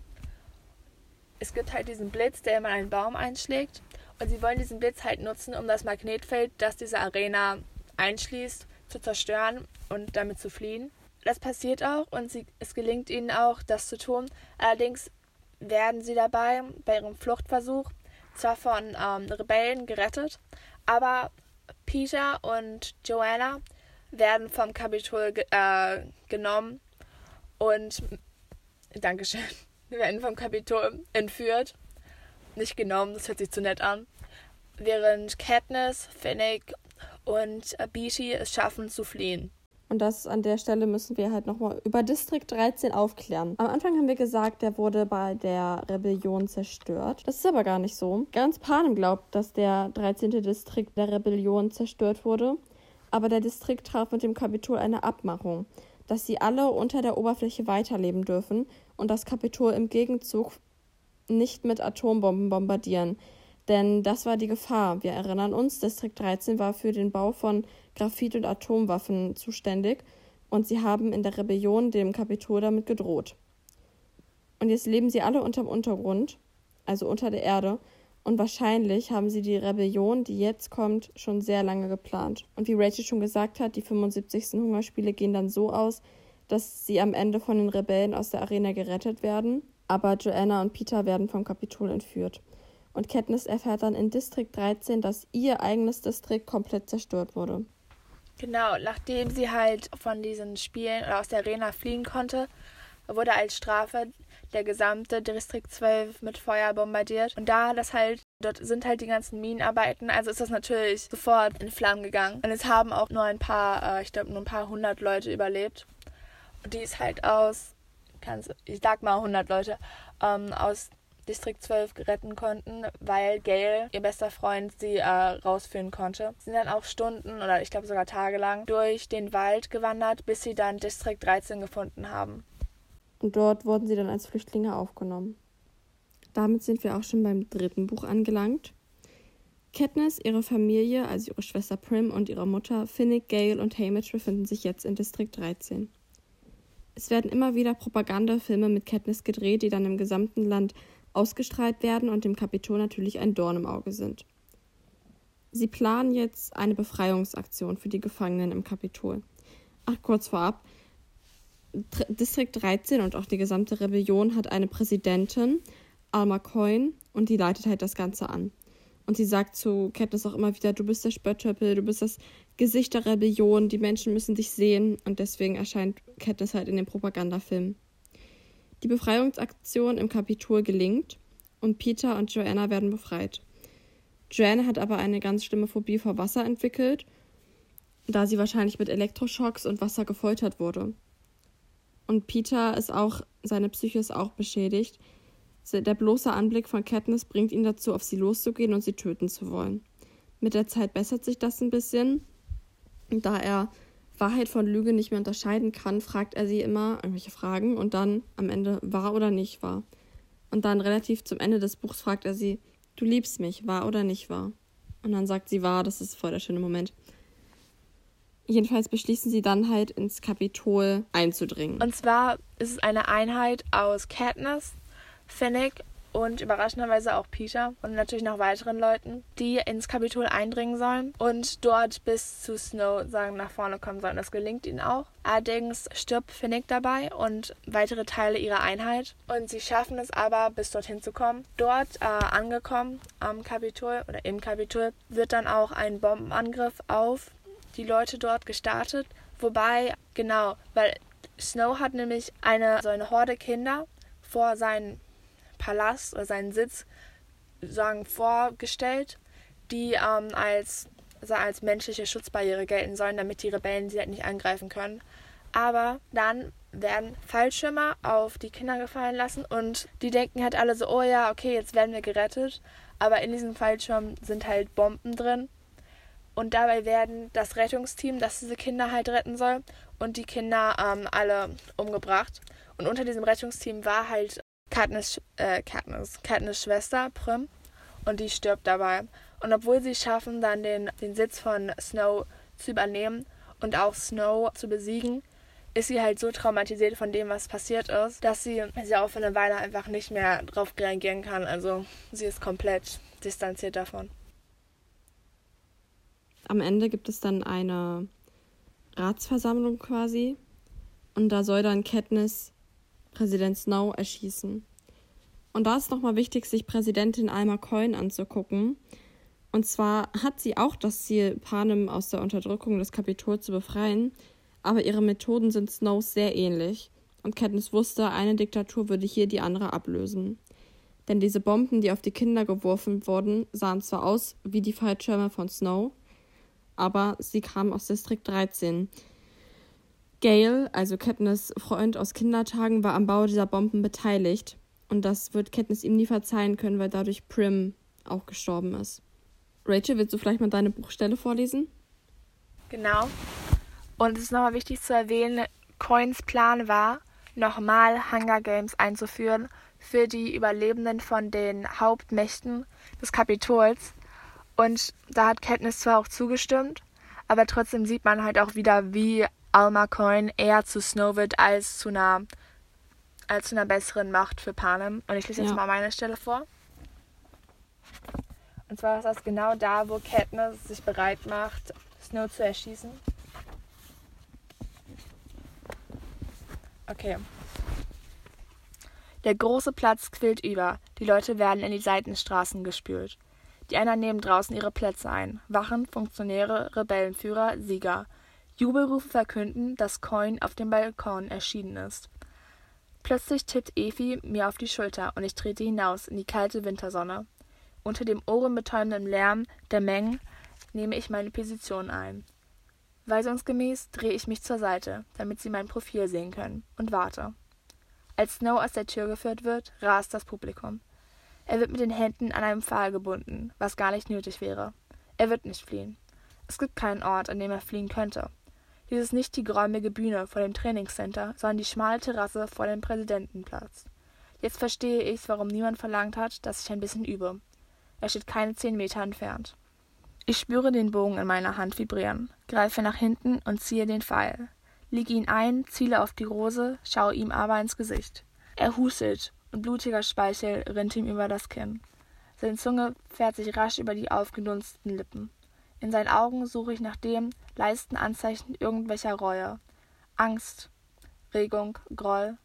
Es gibt halt diesen Blitz, der immer einen Baum einschlägt. Und sie wollen diesen Blitz halt nutzen, um das Magnetfeld, das diese Arena einschließt, zu zerstören und damit zu fliehen. Das passiert auch und sie, es gelingt ihnen auch, das zu tun. Allerdings werden sie dabei bei ihrem Fluchtversuch zwar von ähm, Rebellen gerettet, aber Peter und Joanna werden vom Kapitol äh, genommen und Dankeschön, (laughs) werden vom Kapitol entführt. Nicht genommen, das hört sich zu nett an. Während Katniss, Finnick und Beatty es schaffen zu fliehen. Und das an der Stelle müssen wir halt nochmal über Distrikt 13 aufklären. Am Anfang haben wir gesagt, der wurde bei der Rebellion zerstört. Das ist aber gar nicht so. Ganz Panem glaubt, dass der 13. Distrikt der Rebellion zerstört wurde aber der Distrikt traf mit dem Kapitol eine Abmachung, dass sie alle unter der Oberfläche weiterleben dürfen und das Kapitol im Gegenzug nicht mit Atombomben bombardieren. Denn das war die Gefahr. Wir erinnern uns, Distrikt 13 war für den Bau von Graphit- und Atomwaffen zuständig und sie haben in der Rebellion dem Kapitol damit gedroht. Und jetzt leben sie alle unterm Untergrund, also unter der Erde, und wahrscheinlich haben sie die Rebellion, die jetzt kommt, schon sehr lange geplant. Und wie Rachel schon gesagt hat, die 75. Hungerspiele gehen dann so aus, dass sie am Ende von den Rebellen aus der Arena gerettet werden, aber Joanna und Peter werden vom Kapitol entführt. Und Katniss erfährt dann in Distrikt 13, dass ihr eigenes Distrikt komplett zerstört wurde. Genau, nachdem sie halt von diesen Spielen oder aus der Arena fliehen konnte, wurde als Strafe der gesamte Distrikt 12 mit Feuer bombardiert. Und da das halt, dort sind halt die ganzen Minenarbeiten, also ist das natürlich sofort in Flammen gegangen. Und es haben auch nur ein paar, äh, ich glaube nur ein paar hundert Leute überlebt. Und die ist halt aus, ich sag mal 100 Leute, ähm, aus Distrikt 12 retten konnten, weil Gail, ihr bester Freund, sie äh, rausführen konnte. Sie sind dann auch Stunden oder ich glaube sogar tagelang durch den Wald gewandert, bis sie dann Distrikt 13 gefunden haben und dort wurden sie dann als Flüchtlinge aufgenommen. Damit sind wir auch schon beim dritten Buch angelangt. Katniss, ihre Familie, also ihre Schwester Prim und ihre Mutter Finnick, Gale und Haymitch befinden sich jetzt in Distrikt 13. Es werden immer wieder Propagandafilme mit Katniss gedreht, die dann im gesamten Land ausgestrahlt werden und dem Kapitol natürlich ein Dorn im Auge sind. Sie planen jetzt eine Befreiungsaktion für die Gefangenen im Kapitol. Ach, kurz vorab, Distrikt 13 und auch die gesamte Rebellion hat eine Präsidentin, Alma Coyne, und die leitet halt das Ganze an. Und sie sagt zu Katniss auch immer wieder, du bist der Spöttöppel, du bist das Gesicht der Rebellion, die Menschen müssen dich sehen. Und deswegen erscheint Katniss halt in dem Propagandafilm. Die Befreiungsaktion im Kapitol gelingt und Peter und Joanna werden befreit. Joanna hat aber eine ganz schlimme Phobie vor Wasser entwickelt da sie wahrscheinlich mit Elektroschocks und Wasser gefoltert wurde. Und Peter ist auch, seine Psyche ist auch beschädigt. Der bloße Anblick von Katniss bringt ihn dazu, auf sie loszugehen und sie töten zu wollen. Mit der Zeit bessert sich das ein bisschen. Da er Wahrheit von Lüge nicht mehr unterscheiden kann, fragt er sie immer irgendwelche Fragen und dann am Ende wahr oder nicht wahr. Und dann relativ zum Ende des Buchs fragt er sie, du liebst mich, wahr oder nicht wahr? Und dann sagt sie wahr, das ist voll der schöne Moment. Jedenfalls beschließen sie dann halt ins Kapitol einzudringen. Und zwar ist es eine Einheit aus Katniss, Finnick und überraschenderweise auch Peter und natürlich noch weiteren Leuten, die ins Kapitol eindringen sollen und dort bis zu Snow sagen nach vorne kommen sollen. Das gelingt ihnen auch. Allerdings stirbt Finnick dabei und weitere Teile ihrer Einheit und sie schaffen es aber bis dorthin zu kommen. Dort äh, angekommen am Kapitol oder im Kapitol wird dann auch ein Bombenangriff auf die Leute dort gestartet. Wobei, genau, weil Snow hat nämlich eine so eine Horde Kinder vor seinen Palast oder seinen Sitz sagen, vorgestellt, die ähm, als, also als menschliche Schutzbarriere gelten sollen, damit die Rebellen sie halt nicht angreifen können. Aber dann werden Fallschirmer auf die Kinder gefallen lassen und die denken halt alle so, oh ja, okay, jetzt werden wir gerettet. Aber in diesem Fallschirm sind halt Bomben drin und dabei werden das Rettungsteam, das diese Kinder halt retten soll, und die Kinder ähm, alle umgebracht. Und unter diesem Rettungsteam war halt Katniss, äh, Katniss, Katniss Schwester Prim und die stirbt dabei. Und obwohl sie schaffen, dann den, den Sitz von Snow zu übernehmen und auch Snow zu besiegen, ist sie halt so traumatisiert von dem, was passiert ist, dass sie, sie auch für eine Weile einfach nicht mehr drauf reagieren kann. Also sie ist komplett distanziert davon am Ende gibt es dann eine Ratsversammlung quasi und da soll dann Katniss Präsident Snow erschießen. Und da ist nochmal wichtig, sich Präsidentin Alma Coin anzugucken. Und zwar hat sie auch das Ziel, Panem aus der Unterdrückung des Kapitols zu befreien, aber ihre Methoden sind Snows sehr ähnlich. Und Katniss wusste, eine Diktatur würde hier die andere ablösen. Denn diese Bomben, die auf die Kinder geworfen wurden, sahen zwar aus wie die Fallschirme von Snow, aber sie kam aus Distrikt 13. Gail, also Katniss Freund aus Kindertagen, war am Bau dieser Bomben beteiligt. Und das wird Katniss ihm nie verzeihen können, weil dadurch Prim auch gestorben ist. Rachel, willst du vielleicht mal deine Buchstelle vorlesen? Genau. Und es ist nochmal wichtig zu erwähnen, Coins Plan war, nochmal Hunger Games einzuführen für die Überlebenden von den Hauptmächten des Kapitols, und da hat Katniss zwar auch zugestimmt, aber trotzdem sieht man halt auch wieder, wie Alma Coin eher zu Snow wird als zu einer, als zu einer besseren Macht für Panem. Und ich lese jetzt ja. mal meine Stelle vor. Und zwar ist das genau da, wo Katniss sich bereit macht, Snow zu erschießen. Okay. Der große Platz quillt über. Die Leute werden in die Seitenstraßen gespült. Die anderen nehmen draußen ihre Plätze ein. Wachen, Funktionäre, Rebellenführer, Sieger. Jubelrufe verkünden, dass Coin auf dem Balkon erschienen ist. Plötzlich tippt Efi mir auf die Schulter und ich trete hinaus in die kalte Wintersonne. Unter dem ohrenbetäubenden Lärm der Mengen nehme ich meine Position ein. Weisungsgemäß drehe ich mich zur Seite, damit sie mein Profil sehen können, und warte. Als Snow aus der Tür geführt wird, rast das Publikum. Er wird mit den Händen an einem Pfahl gebunden, was gar nicht nötig wäre. Er wird nicht fliehen. Es gibt keinen Ort, an dem er fliehen könnte. Dies ist nicht die geräumige Bühne vor dem Trainingscenter, sondern die schmale Terrasse vor dem Präsidentenplatz. Jetzt verstehe ich, warum niemand verlangt hat, dass ich ein bisschen übe. Er steht keine zehn Meter entfernt. Ich spüre den Bogen in meiner Hand vibrieren, greife nach hinten und ziehe den Pfeil. Lege ihn ein, ziele auf die Rose, schaue ihm aber ins Gesicht. Er hustet blutiger Speichel rinnt ihm über das Kinn. Seine Zunge fährt sich rasch über die aufgedunsteten Lippen. In seinen Augen suche ich nach dem leisten Anzeichen irgendwelcher Reue, Angst, Regung, Groll.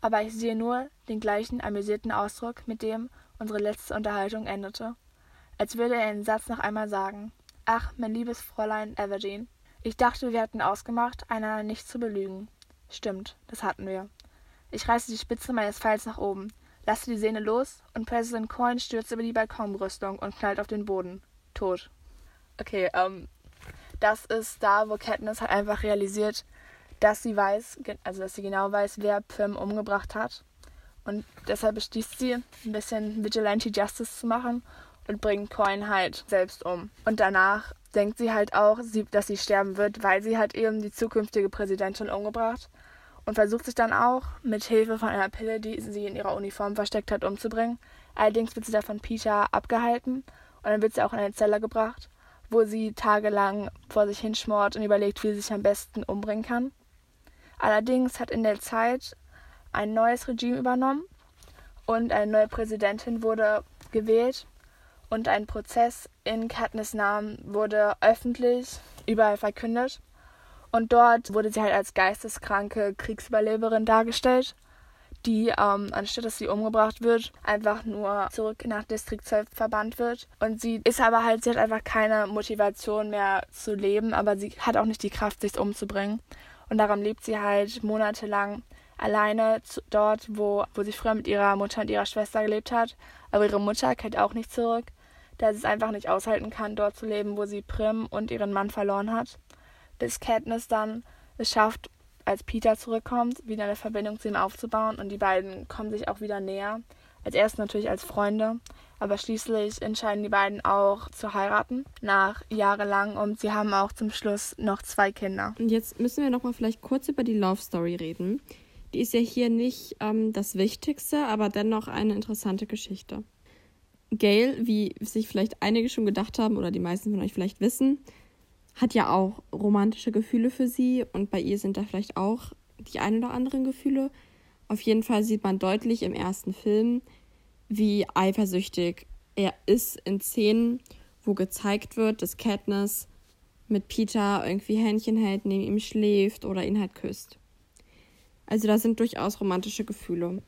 Aber ich sehe nur den gleichen amüsierten Ausdruck, mit dem unsere letzte Unterhaltung endete. Als würde er den Satz noch einmal sagen. Ach, mein liebes Fräulein Everdeen. Ich dachte, wir hatten ausgemacht, einander nicht zu belügen. Stimmt, das hatten wir. Ich reiße die Spitze meines Pfeils nach oben, lasse die Sehne los und President Coin stürzt über die Balkonbrüstung und knallt auf den Boden. Tot. Okay, ähm, das ist da, wo Katniss halt einfach realisiert, dass sie weiß, also dass sie genau weiß, wer Pym umgebracht hat. Und deshalb beschließt sie, ein bisschen Vigilante Justice zu machen und bringt Coin halt selbst um. Und danach denkt sie halt auch, dass sie sterben wird, weil sie hat eben die zukünftige Präsidentin umgebracht und versucht sich dann auch mit Hilfe von einer Pille, die sie in ihrer Uniform versteckt hat, umzubringen. Allerdings wird sie da von Peter abgehalten und dann wird sie auch in eine Zelle gebracht, wo sie tagelang vor sich hinschmort und überlegt, wie sie sich am besten umbringen kann. Allerdings hat in der Zeit ein neues Regime übernommen und eine neue Präsidentin wurde gewählt und ein Prozess in Katniss Namen wurde öffentlich überall verkündet. Und dort wurde sie halt als geisteskranke Kriegsüberleberin dargestellt, die, ähm, anstatt dass sie umgebracht wird, einfach nur zurück nach Distrikt 12 verbannt wird. Und sie ist aber halt, sie hat einfach keine Motivation mehr zu leben, aber sie hat auch nicht die Kraft, sich umzubringen. Und darum lebt sie halt monatelang alleine zu, dort, wo, wo sie früher mit ihrer Mutter und ihrer Schwester gelebt hat. Aber ihre Mutter kehrt auch nicht zurück da sie es einfach nicht aushalten kann, dort zu leben, wo sie Prim und ihren Mann verloren hat. Bis Katniss dann es schafft, als Peter zurückkommt, wieder eine Verbindung zu ihm aufzubauen und die beiden kommen sich auch wieder näher. Als erst natürlich als Freunde, aber schließlich entscheiden die beiden auch zu heiraten, nach jahrelang und sie haben auch zum Schluss noch zwei Kinder. Und jetzt müssen wir nochmal vielleicht kurz über die Love Story reden. Die ist ja hier nicht ähm, das Wichtigste, aber dennoch eine interessante Geschichte. Gail, wie sich vielleicht einige schon gedacht haben oder die meisten von euch vielleicht wissen, hat ja auch romantische Gefühle für sie und bei ihr sind da vielleicht auch die ein oder anderen Gefühle. Auf jeden Fall sieht man deutlich im ersten Film, wie eifersüchtig er ist in Szenen, wo gezeigt wird, dass Katniss mit Peter irgendwie Händchen hält, neben ihm schläft oder ihn halt küsst. Also da sind durchaus romantische Gefühle.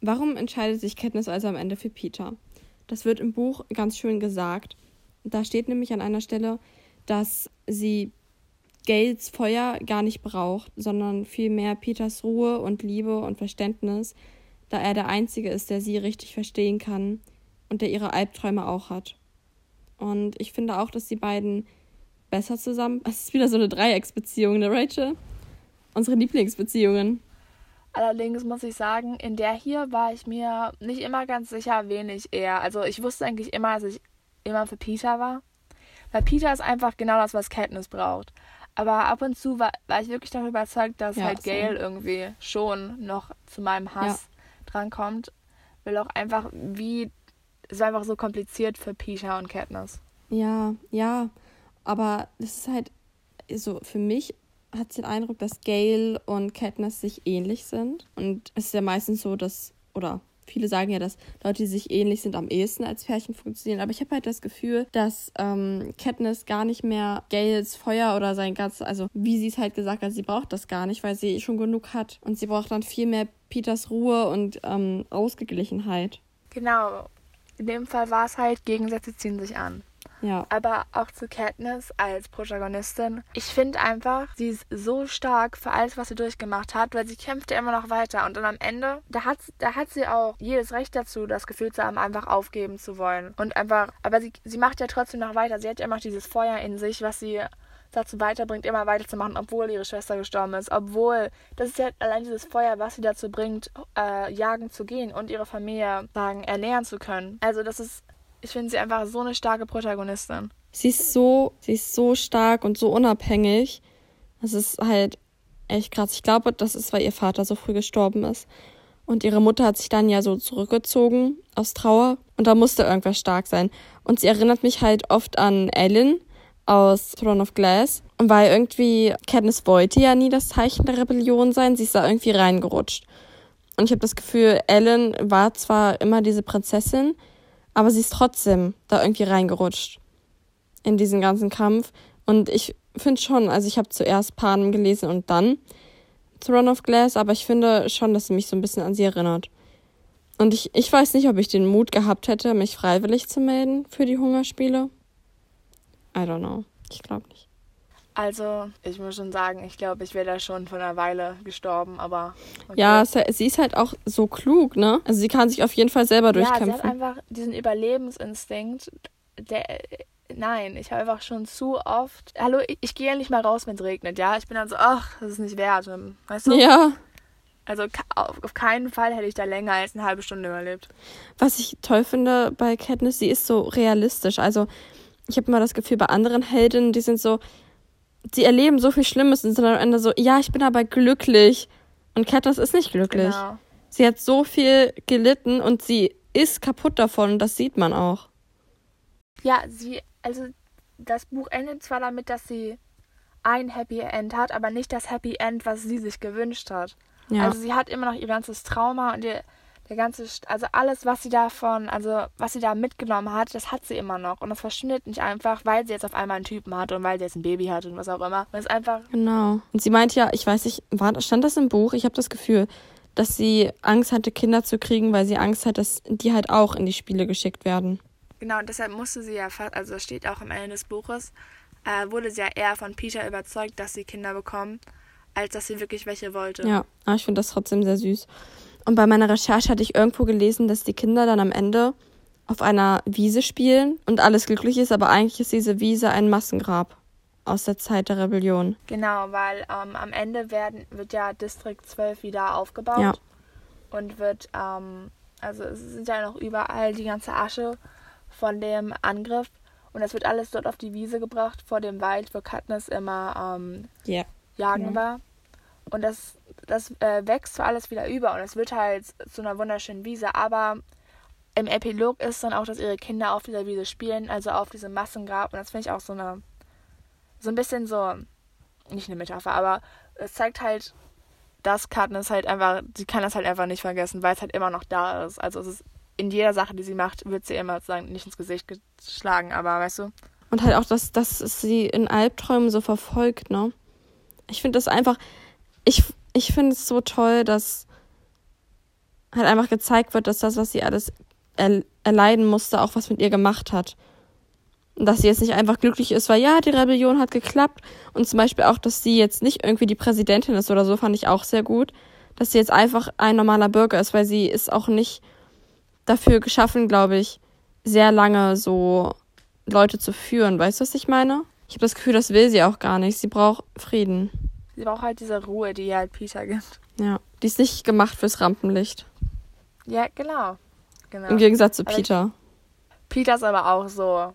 Warum entscheidet sich Katniss also am Ende für Peter? Das wird im Buch ganz schön gesagt. Da steht nämlich an einer Stelle, dass sie Gales Feuer gar nicht braucht, sondern vielmehr Peters Ruhe und Liebe und Verständnis, da er der Einzige ist, der sie richtig verstehen kann und der ihre Albträume auch hat. Und ich finde auch, dass die beiden besser zusammen. (laughs) Es ist wieder so eine Dreiecksbeziehung, ne, Rachel? Unsere Lieblingsbeziehungen. Allerdings muss ich sagen, in der hier war ich mir nicht immer ganz sicher, wen ich eher. Also ich wusste eigentlich immer, dass ich immer für Peter war. Weil Peter ist einfach genau das, was Katniss braucht. Aber ab und zu war, war ich wirklich davon überzeugt, dass ja, halt Gail irgendwie schon noch zu meinem Hass ja. drankommt. Weil auch einfach, wie. Es war einfach so kompliziert für Peter und Katniss. Ja, ja. Aber das ist halt so für mich hat sie den Eindruck, dass Gail und Katniss sich ähnlich sind. Und es ist ja meistens so, dass, oder viele sagen ja, dass Leute, die sich ähnlich sind, am ehesten als Pärchen funktionieren. Aber ich habe halt das Gefühl, dass ähm, Katniss gar nicht mehr Gails Feuer oder sein ganzes, also wie sie es halt gesagt hat, sie braucht das gar nicht, weil sie schon genug hat. Und sie braucht dann viel mehr Peters Ruhe und ähm, Ausgeglichenheit. Genau. In dem Fall war es halt, Gegensätze ziehen sich an. Ja. Aber auch zu Katniss als Protagonistin. Ich finde einfach, sie ist so stark für alles, was sie durchgemacht hat, weil sie kämpft ja immer noch weiter. Und dann am Ende, da hat, da hat sie auch jedes Recht dazu, das Gefühl zu haben, einfach aufgeben zu wollen. Und einfach, aber sie, sie macht ja trotzdem noch weiter. Sie hat ja immer noch dieses Feuer in sich, was sie dazu weiterbringt, immer weiterzumachen, obwohl ihre Schwester gestorben ist. Obwohl, das ist ja allein dieses Feuer, was sie dazu bringt, äh, jagen zu gehen und ihre Familie sagen, ernähren zu können. Also das ist ich finde sie einfach so eine starke Protagonistin. Sie ist so, sie ist so stark und so unabhängig. Das ist halt echt krass. Ich glaube, das ist, weil ihr Vater so früh gestorben ist. Und ihre Mutter hat sich dann ja so zurückgezogen aus Trauer. Und da musste irgendwas stark sein. Und sie erinnert mich halt oft an Ellen aus Throne of Glass. Und weil irgendwie Katniss wollte ja nie das Zeichen der Rebellion sein, sie ist da irgendwie reingerutscht. Und ich habe das Gefühl, Ellen war zwar immer diese Prinzessin, aber sie ist trotzdem da irgendwie reingerutscht in diesen ganzen Kampf. Und ich finde schon, also ich habe zuerst Panem gelesen und dann Throne of Glass, aber ich finde schon, dass sie mich so ein bisschen an sie erinnert. Und ich, ich weiß nicht, ob ich den Mut gehabt hätte, mich freiwillig zu melden für die Hungerspiele. I don't know. Ich glaube nicht. Also, ich muss schon sagen, ich glaube, ich wäre da schon vor einer Weile gestorben, aber. Okay. Ja, sie ist halt auch so klug, ne? Also, sie kann sich auf jeden Fall selber durchkämpfen. Ja, sie hat einfach diesen Überlebensinstinkt, der. nein, ich habe einfach schon zu oft. Hallo, ich, ich gehe ja nicht mal raus, wenn es regnet, ja. Ich bin dann so, ach, das ist nicht wert. Weißt du? Ja. Also auf, auf keinen Fall hätte ich da länger als eine halbe Stunde überlebt. Was ich toll finde bei Katniss, sie ist so realistisch. Also ich habe immer das Gefühl, bei anderen Heldinnen, die sind so, sie erleben so viel Schlimmes und sind am Ende so, ja, ich bin aber glücklich. Und Katniss ist nicht glücklich. Genau. Sie hat so viel gelitten und sie ist kaputt davon, das sieht man auch. Ja, sie, also das Buch endet zwar damit, dass sie ein Happy End hat, aber nicht das Happy End, was sie sich gewünscht hat. Ja. Also sie hat immer noch ihr ganzes Trauma und ihr, der ganze, also alles, was sie davon, also was sie da mitgenommen hat, das hat sie immer noch. Und das verschwindet nicht einfach, weil sie jetzt auf einmal einen Typen hat und weil sie jetzt ein Baby hat und was auch immer. Es ist einfach, Genau. Und sie meint ja, ich weiß nicht, war, stand das im Buch? Ich habe das Gefühl, dass sie Angst hatte, Kinder zu kriegen, weil sie Angst hat, dass die halt auch in die Spiele geschickt werden. genau, und deshalb musste sie ja fast, also das steht auch am Ende des Buches, äh, wurde sie ja eher von Peter überzeugt, dass sie Kinder bekommen, als dass sie wirklich welche wollte. Ja, aber ich finde das trotzdem sehr süß. Und bei meiner Recherche hatte ich irgendwo gelesen, dass die Kinder dann am Ende auf einer Wiese spielen und alles glücklich ist, aber eigentlich ist diese Wiese ein Massengrab aus der Zeit der Rebellion. Genau, weil ähm, am Ende werden, wird ja Distrikt 12 wieder aufgebaut Ja. und wird, ähm, also es sind ja noch überall die ganze Asche von dem Angriff und das wird alles dort auf die Wiese gebracht, vor dem Wald, wo Katniss immer ähm, Ja. jagen Genau. war. Und das, das äh, wächst zwar alles wieder über und es wird halt zu einer wunderschönen Wiese, aber im Epilog ist dann auch, dass ihre Kinder auf dieser Wiese spielen, also auf diesem Massengrab. Und das finde ich auch so eine, so ein bisschen so, nicht eine Metapher, aber es zeigt halt, dass Katniss halt einfach, sie kann das halt einfach nicht vergessen, weil es halt immer noch da ist. Also es ist in jeder Sache, die sie macht, wird sie immer sozusagen nicht ins Gesicht geschlagen, aber weißt du? Und halt auch, dass, dass es sie in Albträumen so verfolgt, ne? Ich finde das einfach, ich, ich finde es so toll, dass halt einfach gezeigt wird, dass das, was sie alles er, erleiden musste, auch was mit ihr gemacht hat. Und dass sie jetzt nicht einfach glücklich ist, weil ja, die Rebellion hat geklappt. Und zum Beispiel auch, dass sie jetzt nicht irgendwie die Präsidentin ist oder so, fand ich auch sehr gut. Dass sie jetzt einfach ein normaler Bürger ist, weil sie ist auch nicht dafür geschaffen, glaube ich, sehr lange so Leute zu führen. Weißt du, was ich meine? Ich habe das Gefühl, das will sie auch gar nicht. Sie braucht Frieden. Sie braucht halt diese Ruhe, die ihr halt Peter gibt. Ja. Die ist nicht gemacht fürs Rampenlicht. Ja, genau. genau. Im Gegensatz zu Aber ich- Peter. Peter ist aber auch so.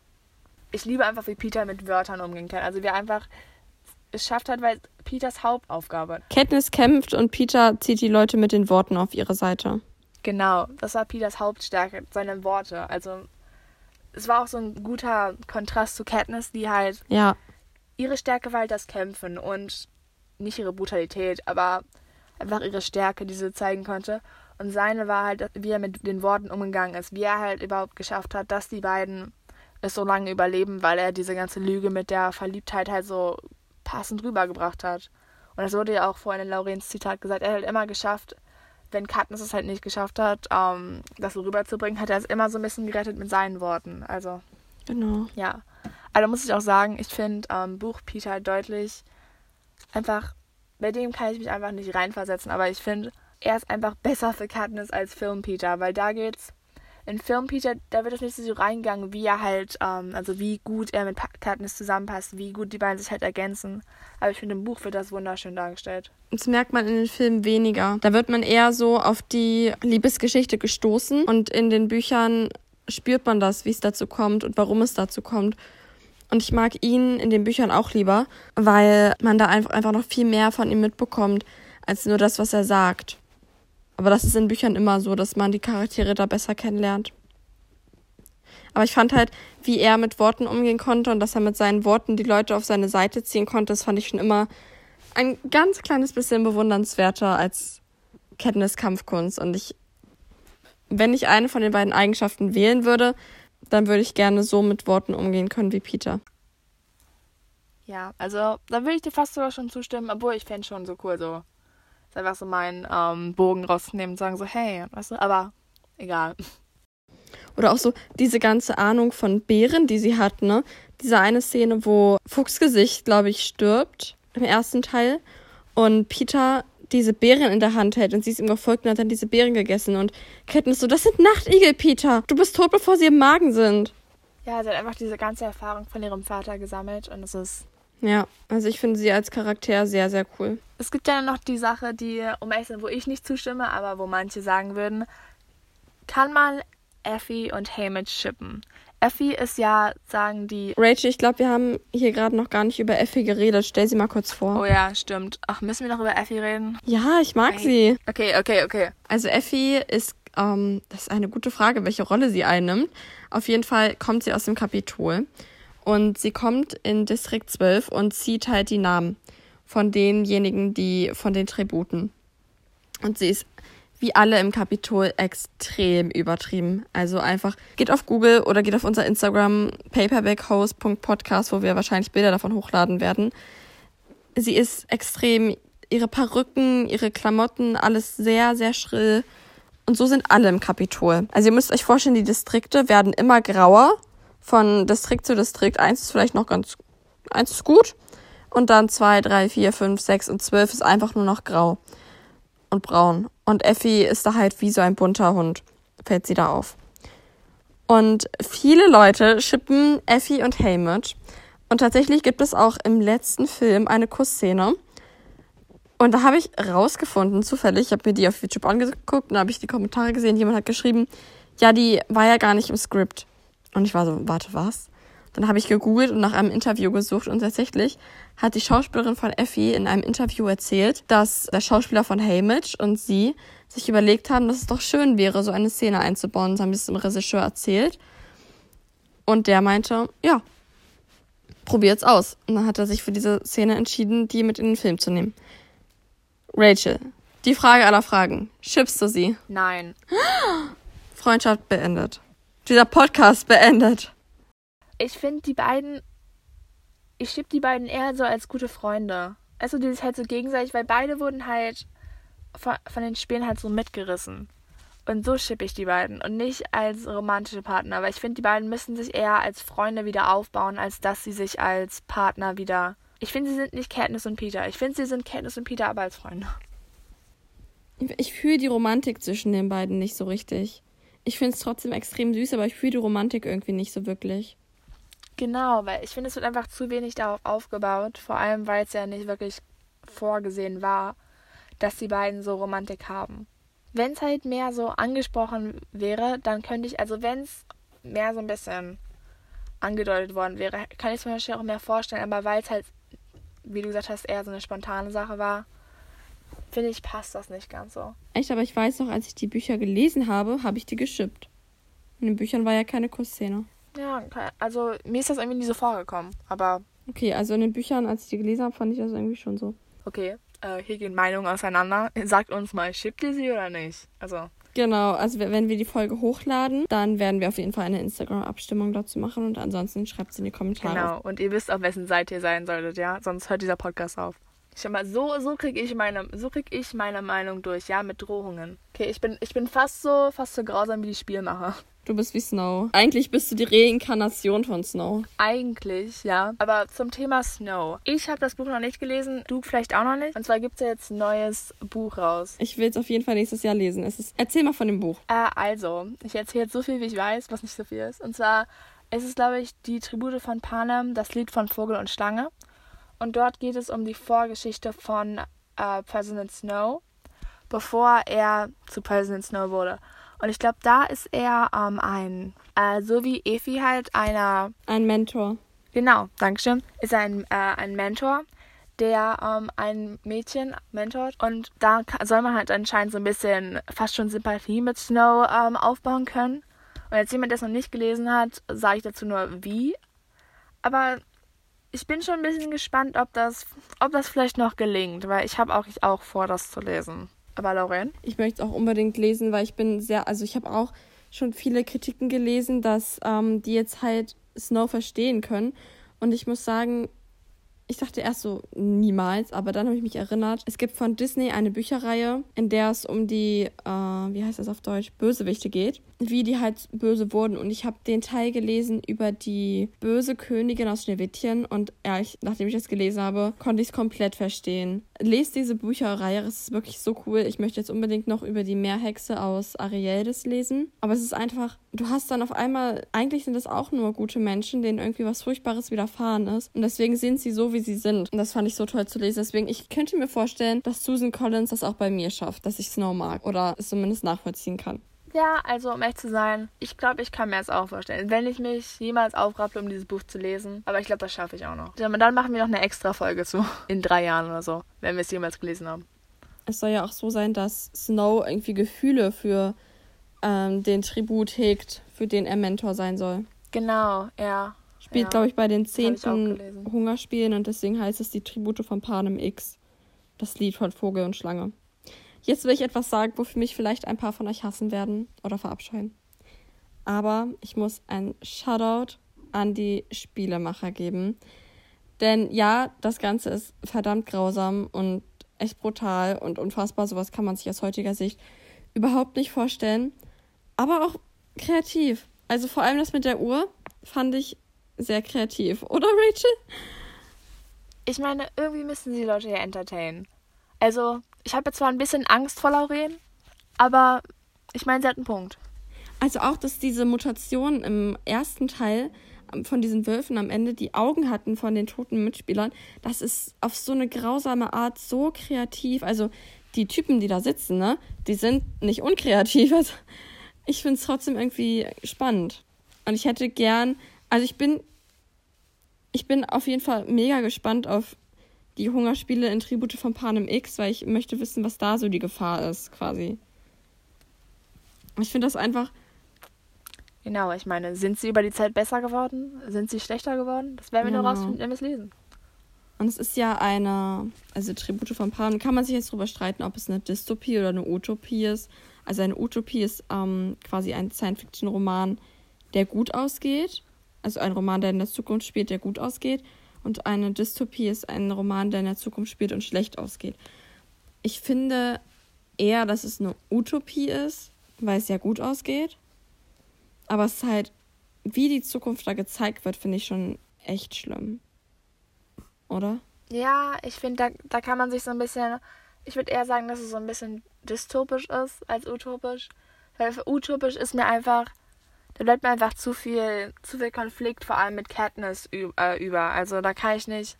Ich liebe einfach, wie Peter mit Wörtern umgehen kann. Also wie er einfach es schafft hat, weil Peters Hauptaufgabe. Katniss kämpft und Peter zieht die Leute mit den Worten auf ihre Seite. Genau, das war Peters Hauptstärke, seine Worte. Also es war auch so ein guter Kontrast zu Katniss, die halt Ja, ihre Stärke war halt das Kämpfen und nicht ihre Brutalität, aber einfach ihre Stärke, die sie zeigen konnte. Und seine war halt, wie er mit den Worten umgegangen ist, wie er halt überhaupt geschafft hat, dass die beiden es so lange überleben, weil er diese ganze Lüge mit der Verliebtheit halt so passend rübergebracht hat. Und das wurde ja auch vorhin in Laurens Zitat gesagt, er hat halt immer geschafft, wenn Katniss es halt nicht geschafft hat, ähm, das so rüberzubringen, hat er es immer so ein bisschen gerettet mit seinen Worten. Also genau. ja. Also muss ich auch sagen, ich finde ähm, Buch Peter deutlich einfach, bei dem kann ich mich einfach nicht reinversetzen, aber ich finde, er ist einfach besser für Katniss als Film Peter, weil da geht's. In Film Peter, da wird es nicht so reingegangen, wie er halt, ähm, also wie gut er mit Katniss zusammenpasst, wie gut die beiden sich halt ergänzen. Aber ich finde, im Buch wird das wunderschön dargestellt. Das merkt man in den Filmen weniger. Da wird man eher so auf die Liebesgeschichte gestoßen und in den Büchern spürt man das, wie es dazu kommt und warum es dazu kommt. Und ich mag ihn in den Büchern auch lieber, weil man da einfach, noch viel mehr von ihm mitbekommt, als nur das, was er sagt. Aber das ist in Büchern immer so, dass man die Charaktere da besser kennenlernt. Aber ich fand halt, wie er mit Worten umgehen konnte und dass er mit seinen Worten die Leute auf seine Seite ziehen konnte, das fand ich schon immer ein ganz kleines bisschen bewundernswerter als Katniss Kampfkunst. Und ich, wenn ich eine von den beiden Eigenschaften wählen würde, dann würde ich gerne so mit Worten umgehen können wie Peter. Ja, also da würde ich dir fast sogar schon zustimmen, obwohl ich fände schon so cool, so einfach so meinen ähm, Bogen rauszunehmen und sagen so, hey, weißt du, aber egal. Oder auch so diese ganze Ahnung von Bären, die sie hat, ne? Diese eine Szene, wo Fuchsgesicht, glaube ich, stirbt im ersten Teil und Peter diese Beeren in der Hand hält und sie ist ihm gefolgt und hat dann diese Beeren gegessen und Katniss so, das sind Nachtigel, Peter. Du bist tot, bevor sie im Magen sind. Ja, sie hat einfach diese ganze Erfahrung von ihrem Vater gesammelt und es ist. Ja, also ich finde sie als Charakter sehr, sehr cool. Es gibt ja noch die Sache, die um ehrlich zu sein, wo ich nicht zustimme, aber wo manche sagen würden, kann man Effie und Haymitch shippen? Effie ist ja, sagen die. Rachel, ich glaube, wir haben hier gerade noch gar nicht über Effie geredet. Stell sie mal kurz vor. Oh ja, stimmt. Ach, müssen wir noch über Effie reden? Ja, ich mag sie. Okay, okay, okay. Also Effie ist, ähm, das ist eine gute Frage, welche Rolle sie einnimmt. Auf jeden Fall kommt sie aus dem Kapitol. Und sie kommt in Distrikt 12 und zieht halt die Namen von denjenigen, die von den Tributen. Und sie ist wie alle im Kapitol extrem übertrieben. Also einfach geht auf Google oder geht auf unser Instagram paperbackhouse.podcast, wo wir wahrscheinlich Bilder davon hochladen werden. Sie ist extrem, ihre Perücken, ihre Klamotten, alles sehr, sehr schrill. Und so sind alle im Kapitol. Also ihr müsst euch vorstellen, die Distrikte werden immer grauer. Von Distrikt zu Distrikt. Eins ist vielleicht noch ganz, eins ist gut. Und dann zwei, drei, vier, fünf, sechs und zwölf ist einfach nur noch grau und braun. Und Effie ist da halt wie so ein bunter Hund, fällt sie da auf. Und viele Leute schippen Effie und Haymitch. Und tatsächlich gibt es auch im letzten Film eine Kussszene. Und da habe ich rausgefunden, zufällig, ich habe mir die auf YouTube angeguckt und da habe ich die Kommentare gesehen, jemand hat geschrieben, ja, die war ja gar nicht im Skript. Und ich war so, warte, was? Dann habe ich gegoogelt und nach einem Interview gesucht und tatsächlich hat die Schauspielerin von Effie in einem Interview erzählt, dass der Schauspieler von Haymitch und sie sich überlegt haben, dass es doch schön wäre, so eine Szene einzubauen. Das haben sie es dem Regisseur erzählt. Und der meinte, ja, probiert's aus. Und dann hat er sich für diese Szene entschieden, die mit in den Film zu nehmen. Rachel, die Frage aller Fragen. Schippst du sie? Nein. Freundschaft beendet. Dieser Podcast beendet ich finde die beiden, ich schieb die beiden eher so als gute Freunde. Also dieses halt so gegenseitig, weil beide wurden halt von, von den Spielen halt so mitgerissen. Und so schippe ich die beiden und nicht als romantische Partner, weil ich finde, die beiden müssen sich eher als Freunde wieder aufbauen, als dass sie sich als Partner wieder. Ich finde, sie sind nicht Katniss und Peter. Ich finde, sie sind Katniss und Peter, aber als Freunde. Ich fühle die Romantik zwischen den beiden nicht so richtig. Ich finde es trotzdem extrem süß, aber ich fühle die Romantik irgendwie nicht so wirklich. Genau, weil ich finde, es wird einfach zu wenig darauf aufgebaut, vor allem weil es ja nicht wirklich vorgesehen war, dass die beiden so Romantik haben. Wenn es halt mehr so angesprochen wäre, dann könnte ich, also wenn es mehr so ein bisschen angedeutet worden wäre, kann ich es mir wahrscheinlich auch mehr vorstellen, aber weil es halt, wie du gesagt hast, eher so eine spontane Sache war, finde ich, passt das nicht ganz so. Echt, aber ich weiß noch, als ich die Bücher gelesen habe, habe ich die geschippt. In den Büchern war ja keine Kussszene. Ja, also mir ist das irgendwie nie so vorgekommen, aber. Okay, also in den Büchern, als ich die gelesen habe, fand ich das irgendwie schon so. Okay, äh, hier gehen Meinungen auseinander. (laughs) Sagt uns mal, schippt ihr sie oder nicht? Also. Genau, also wenn wir die Folge hochladen, dann werden wir auf jeden Fall eine Instagram-Abstimmung dazu machen und ansonsten schreibt sie in die Kommentare. Genau, und ihr wisst, auf wessen Seite ihr sein solltet, ja? Sonst hört dieser Podcast auf. Schau mal, so, so kriege ich meine, so krieg ich meine Meinung durch, ja, mit Drohungen. Okay, ich bin, ich bin fast so, fast so grausam wie die Spielmacher. Du bist wie Snow. Eigentlich bist du die Reinkarnation von Snow. Eigentlich, ja. Aber zum Thema Snow. Ich habe das Buch noch nicht gelesen, du vielleicht auch noch nicht. Und zwar gibt es ja jetzt ein neues Buch raus. Ich will es auf jeden Fall nächstes Jahr lesen. Es ist, erzähl mal von dem Buch. Äh, also, ich erzähle jetzt so viel, wie ich weiß, was nicht so viel ist. Und zwar ist es, glaube ich, die Tribute von Panem, das Lied von Vogel und Schlange. Und dort geht es um die Vorgeschichte von äh, President Snow, bevor er zu President Snow wurde. Und ich glaube, da ist er ähm, ein, äh, so wie Efi halt einer. Ein Mentor. Genau, Dankeschön. Ist ein, äh, ein Mentor, der ähm, ein Mädchen mentort. Und da soll man halt anscheinend so ein bisschen fast schon Sympathie mit Snow ähm, aufbauen können. Und als jemand, der es noch nicht gelesen hat, sage ich dazu nur wie. Aber ich bin schon ein bisschen gespannt, ob das, ob das vielleicht noch gelingt, weil ich habe auch, auch vor, das zu lesen. Aber Lauren? Ich möchte es auch unbedingt lesen, weil ich bin sehr, also ich habe auch schon viele Kritiken gelesen, dass ähm, die jetzt halt Snow verstehen können. Und ich muss sagen, ich dachte erst so niemals, aber dann habe ich mich erinnert. Es gibt von Disney eine Bücherreihe, in der es um die, äh, wie heißt das auf Deutsch, Bösewichte geht. Wie die halt böse wurden. Und ich habe den Teil gelesen über die böse Königin aus Schneewittchen. Und ja, ich, nachdem ich das gelesen habe, konnte ich es komplett verstehen. Lest diese Bücherreihe, es ist wirklich so cool. Ich möchte jetzt unbedingt noch über die Meerhexe aus Arieldes lesen. Aber es ist einfach, du hast dann auf einmal, eigentlich sind es auch nur gute Menschen, denen irgendwie was Furchtbares widerfahren ist. Und deswegen sind sie so, wie sie sind. Und das fand ich so toll zu lesen. Deswegen, ich könnte mir vorstellen, dass Susan Collins das auch bei mir schafft, dass ich Snow mag oder es zumindest nachvollziehen kann. Ja, also um echt zu sein, ich glaube, ich kann mir das auch vorstellen. Wenn ich mich jemals aufraffe, um dieses Buch zu lesen. Aber ich glaube, das schaffe ich auch noch. Dann machen wir noch eine extra Folge zu. (laughs) In drei Jahren oder so, wenn wir es jemals gelesen haben. Es soll ja auch so sein, dass Snow irgendwie Gefühle für ähm, den Tribut hegt, für den er Mentor sein soll. Genau, ja. Spielt, ja. glaube ich, bei den zehnten Hungerspielen und deswegen heißt es die Tribute von Panem X. Das Lied von Vogel und Schlange. Jetzt will ich etwas sagen, wofür mich vielleicht ein paar von euch hassen werden oder verabscheuen. Aber ich muss ein Shoutout an die Spielemacher geben. Denn ja, das Ganze ist verdammt grausam und echt brutal und unfassbar. Sowas kann man sich aus heutiger Sicht überhaupt nicht vorstellen. Aber auch kreativ. Also vor allem das mit der Uhr fand ich sehr kreativ, oder Rachel? Ich meine, irgendwie müssen die Leute ja entertainen. Also, ich habe jetzt zwar ein bisschen Angst vor Lauren, aber ich meine, sie hat einen Punkt. Also auch, dass diese Mutation im ersten Teil ähm, von diesen Wölfen am Ende die Augen hatten von den toten Mitspielern, das ist auf so eine grausame Art so kreativ. Also die Typen, die da sitzen, ne, die sind nicht unkreativ. (laughs) Also ich finde es trotzdem irgendwie spannend. Und ich hätte gern also ich bin, ich bin auf jeden Fall mega gespannt auf die Hungerspiele in Tribute von Panem X, weil ich möchte wissen, was da so die Gefahr ist, quasi. Ich finde das einfach. Genau, ich meine, sind sie über die Zeit besser geworden? Sind sie schlechter geworden? Das werden wir genau. nur rausfinden, wenn wir es lesen. Und es ist ja eine, also Tribute von Panem, kann man sich jetzt darüber streiten, ob es eine Dystopie oder eine Utopie ist. Also eine Utopie ist ähm, quasi ein Science-Fiction-Roman, der gut ausgeht also ein Roman, der in der Zukunft spielt, der gut ausgeht. Und eine Dystopie ist ein Roman, der in der Zukunft spielt und schlecht ausgeht. Ich finde eher, dass es eine Utopie ist, weil es ja gut ausgeht. Aber es ist halt, wie die Zukunft da gezeigt wird, finde ich schon echt schlimm. Oder? Ja, ich finde, da, da kann man sich so ein bisschen. Ich würde eher sagen, dass es so ein bisschen dystopisch ist als utopisch. Weil utopisch ist mir einfach da bleibt mir einfach zu viel, zu viel Konflikt, vor allem mit Katniss äh, über. Also da kann ich nicht.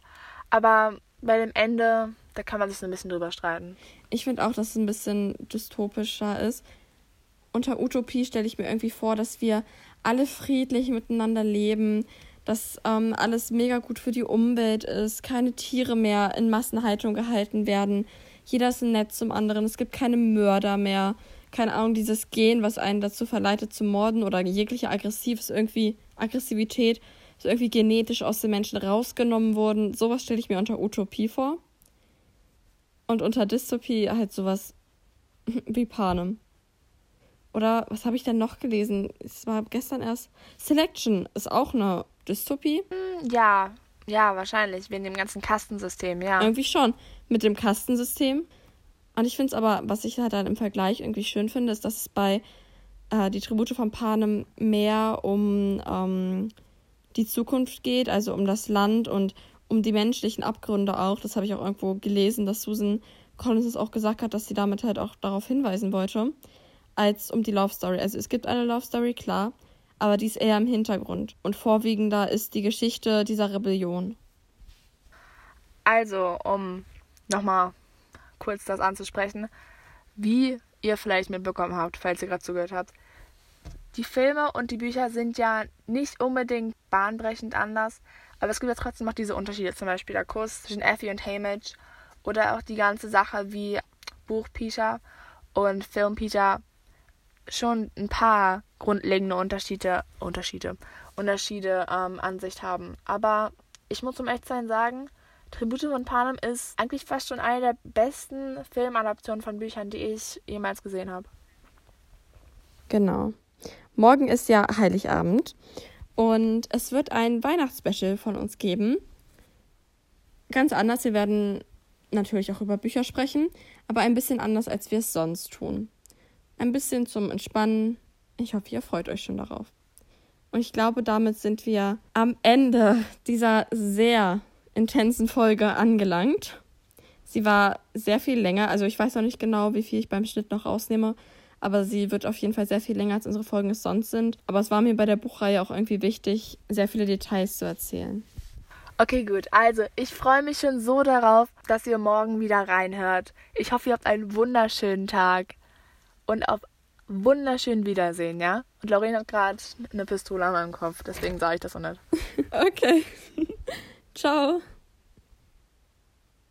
Aber bei dem Ende, da kann man sich so ein bisschen drüber streiten. Ich finde auch, dass es ein bisschen dystopischer ist. Unter Utopie stelle ich mir irgendwie vor, dass wir alle friedlich miteinander leben, dass ähm, alles mega gut für die Umwelt ist, keine Tiere mehr in Massenhaltung gehalten werden. Jeder ist nett zum anderen, es gibt keine Mörder mehr keine Ahnung, dieses Gen, was einen dazu verleitet zu morden oder jegliche Aggressiv ist irgendwie Aggressivität ist irgendwie genetisch aus den Menschen rausgenommen worden. Sowas stelle ich mir unter Utopie vor. Und unter Dystopie halt sowas (laughs) wie Panem. Oder was habe ich denn noch gelesen? Es war gestern erst. Selection ist auch eine Dystopie. Hm, ja, ja, wahrscheinlich. Wegen dem ganzen Kastensystem, ja. Irgendwie schon. Mit dem Kastensystem und ich finde es aber, was ich halt dann im Vergleich irgendwie schön finde, ist, dass es bei äh, die Tribute von Panem mehr um ähm, die Zukunft geht, also um das Land und um die menschlichen Abgründe auch. Das habe ich auch irgendwo gelesen, dass Susan Collins es auch gesagt hat, dass sie damit halt auch darauf hinweisen wollte, als um die Love Story. Also es gibt eine Love Story, klar, aber die ist eher im Hintergrund. Und vorwiegender ist die Geschichte dieser Rebellion. Also, um nochmal kurz das anzusprechen, wie ihr vielleicht mitbekommen habt, falls ihr gerade zugehört habt. Die Filme und die Bücher sind ja nicht unbedingt bahnbrechend anders, aber es gibt ja trotzdem noch diese Unterschiede, zum Beispiel der Kuss zwischen Effie und Hamish oder auch die ganze Sache wie Buch Peter und Film Peter schon ein paar grundlegende Unterschiede, Unterschiede, Unterschiede ähm, an sich haben. Aber ich muss um echt sagen, Tribute von Panem ist eigentlich fast schon eine der besten Filmadaptionen von Büchern, die ich jemals gesehen habe. Genau. Morgen ist ja Heiligabend und es wird ein Weihnachtsspecial von uns geben. ganz anders. Wir werden natürlich auch über Bücher sprechen, aber ein bisschen anders, als wir es sonst tun. Ein bisschen zum Entspannen. Ich hoffe, ihr freut euch schon darauf. Und ich glaube, damit sind wir am Ende dieser sehr intensen Folge angelangt. Sie war sehr viel länger, also ich weiß noch nicht genau, wie viel ich beim Schnitt noch rausnehme, aber sie wird auf jeden Fall sehr viel länger als unsere Folgen es sonst sind. Aber es war mir bei der Buchreihe auch irgendwie wichtig, sehr viele Details zu erzählen. Okay, gut. Also, ich freue mich schon so darauf, dass ihr morgen wieder reinhört. Ich hoffe, ihr habt einen wunderschönen Tag und auf wunderschön Wiedersehen, ja? Und Lorraine hat gerade eine Pistole an meinem Kopf, deswegen sage ich das auch nicht. (laughs) okay. (laughs) Ciao.